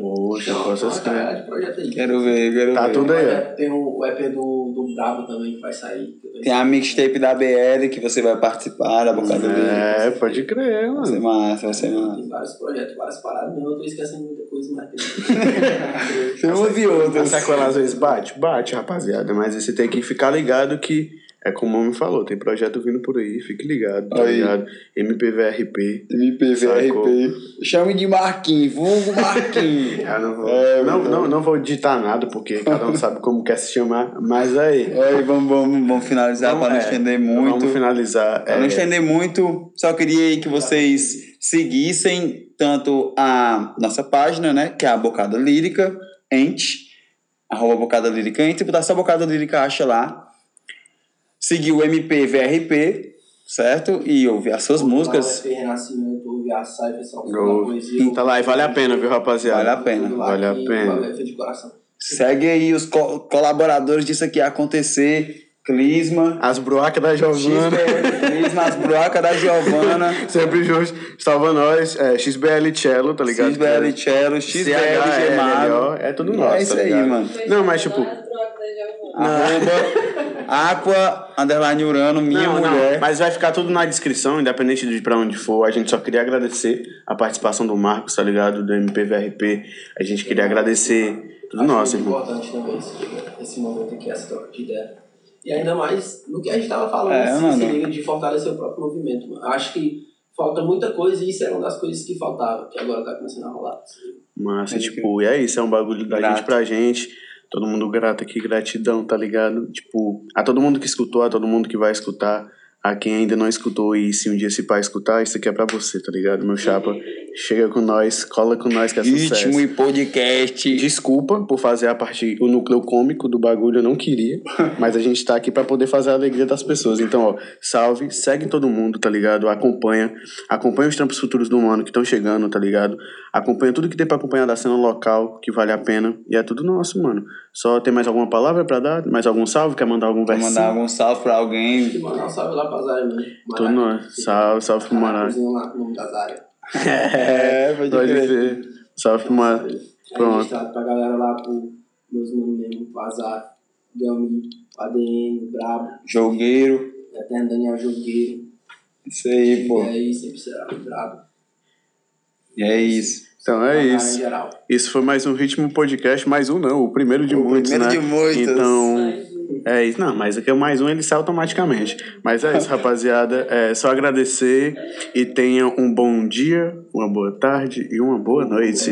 Poxa, posso escrever. projeto aí. Quero ver, quero Tá ver. tudo aí, ó. É, Tem o, EP do, do Brabo também que vai sair. Tem a mixtape da BL que você vai participar, da bocada É, dele. pode crer, Vai ser mano. massa, vai ser massa. Tem vários projetos, várias paradas. Mesmo eu tô esquecendo muita coisa, mas tem. Tem umas e A outras. sequela às vezes bate? Bate, rapaziada. Mas você tem que ficar ligado que é como o homem falou, tem projeto vindo por aí, fique ligado, tá Aí. ligado? MPVRP. MPVRP. Chame de Marquinhos, vulgo Marquinhos. Não vou, É, não, não, não vou ditar nada, porque cada um sabe como quer se chamar, mas aí. Vamos, vamos, vamos finalizar para não é, estender muito. Vamos finalizar. Para não é, estender muito, só queria aí que vocês seguissem tanto a nossa página, né? Que é a Bocada Lírica, ente, arroba Bocada Lírica ente, botar só Bocada Lírica, acha lá. Seguir o MPVRP, certo? E ouvir as suas músicas. Renascimento, ouve a poesia. Tá lá e vale a pena, viu, rapaziada? Vale a pena. Vale a pena. é. Segue aí os co- colaboradores disso aqui acontecer. Clisma, As broacas da Giovana. XBL Clisma, as brocas da Giovana, Sempre juntos. Salva nós. É, XBL Cello, tá ligado? XBL Cello, XBL Gemado. É tudo nosso. É isso tá aí, mano. Não, mas tipo. Arroba Aqua, underline Urano, minha Não, não, mulher. mas vai ficar tudo na descrição, independente de pra onde for. A gente só queria agradecer a participação do Marcos, tá ligado? Do MPVRP. A gente queria agradecer tudo Acho nosso, muito irmão. importante também esse, esse momento aqui, essa troca de ideia. E ainda mais no que a gente tava falando, É, mano. se liga, de fortalecer o próprio movimento. Mano. Acho que falta muita coisa e isso era uma das coisas que faltava, que agora tá começando a rolar. se liga. Massa, Pode tipo, e é isso, é um bagulho da Grato. gente pra gente. Todo mundo grato aqui, gratidão, tá ligado? Tipo, a todo mundo que escutou, a todo mundo que vai escutar, a quem ainda não escutou e se um dia se pai escutar, isso aqui é pra você, tá ligado? Meu chapa, chega com nós, cola com nós que é sucesso. Ritmo e podcast. Desculpa por fazer a parte, o núcleo cômico do bagulho, eu não queria. mas a gente tá aqui pra poder fazer a alegria das pessoas. Então, ó, salve, segue todo mundo, tá ligado? Acompanha. Acompanha os trampos futuros do mano que estão chegando, tá ligado? Acompanha tudo que tem pra acompanhar da cena local, que vale a pena. E é tudo nosso, mano. Só tem mais alguma palavra pra dar? Mais algum salve? Quer mandar algum versinho? mandar algum salve pra alguém. Mandar um salve lá pra Zara, mano. Tudo nós. Salve, salve pro. Cozinha lá nome da Zara. É, pode Pode crer. ver. Salve pro Mará. Aí Pronto. registrado pra galera lá, pro meus manos mesmo, pro Azar, Delmi, ADN, Brabo, Jogueiro. Eterno Daniel Jogueiro. Isso aí, pô. E aí, sempre será Brabo. E é isso. Então é Pra isso. Isso foi mais um Ritmo Podcast, mais um não, o primeiro de O muitos, primeiro né? de muitos. Então, é isso. Não, mas aqui é o mais um, ele sai automaticamente. Mas é isso, rapaziada. É só agradecer e tenha um bom dia, uma boa tarde e uma boa noite.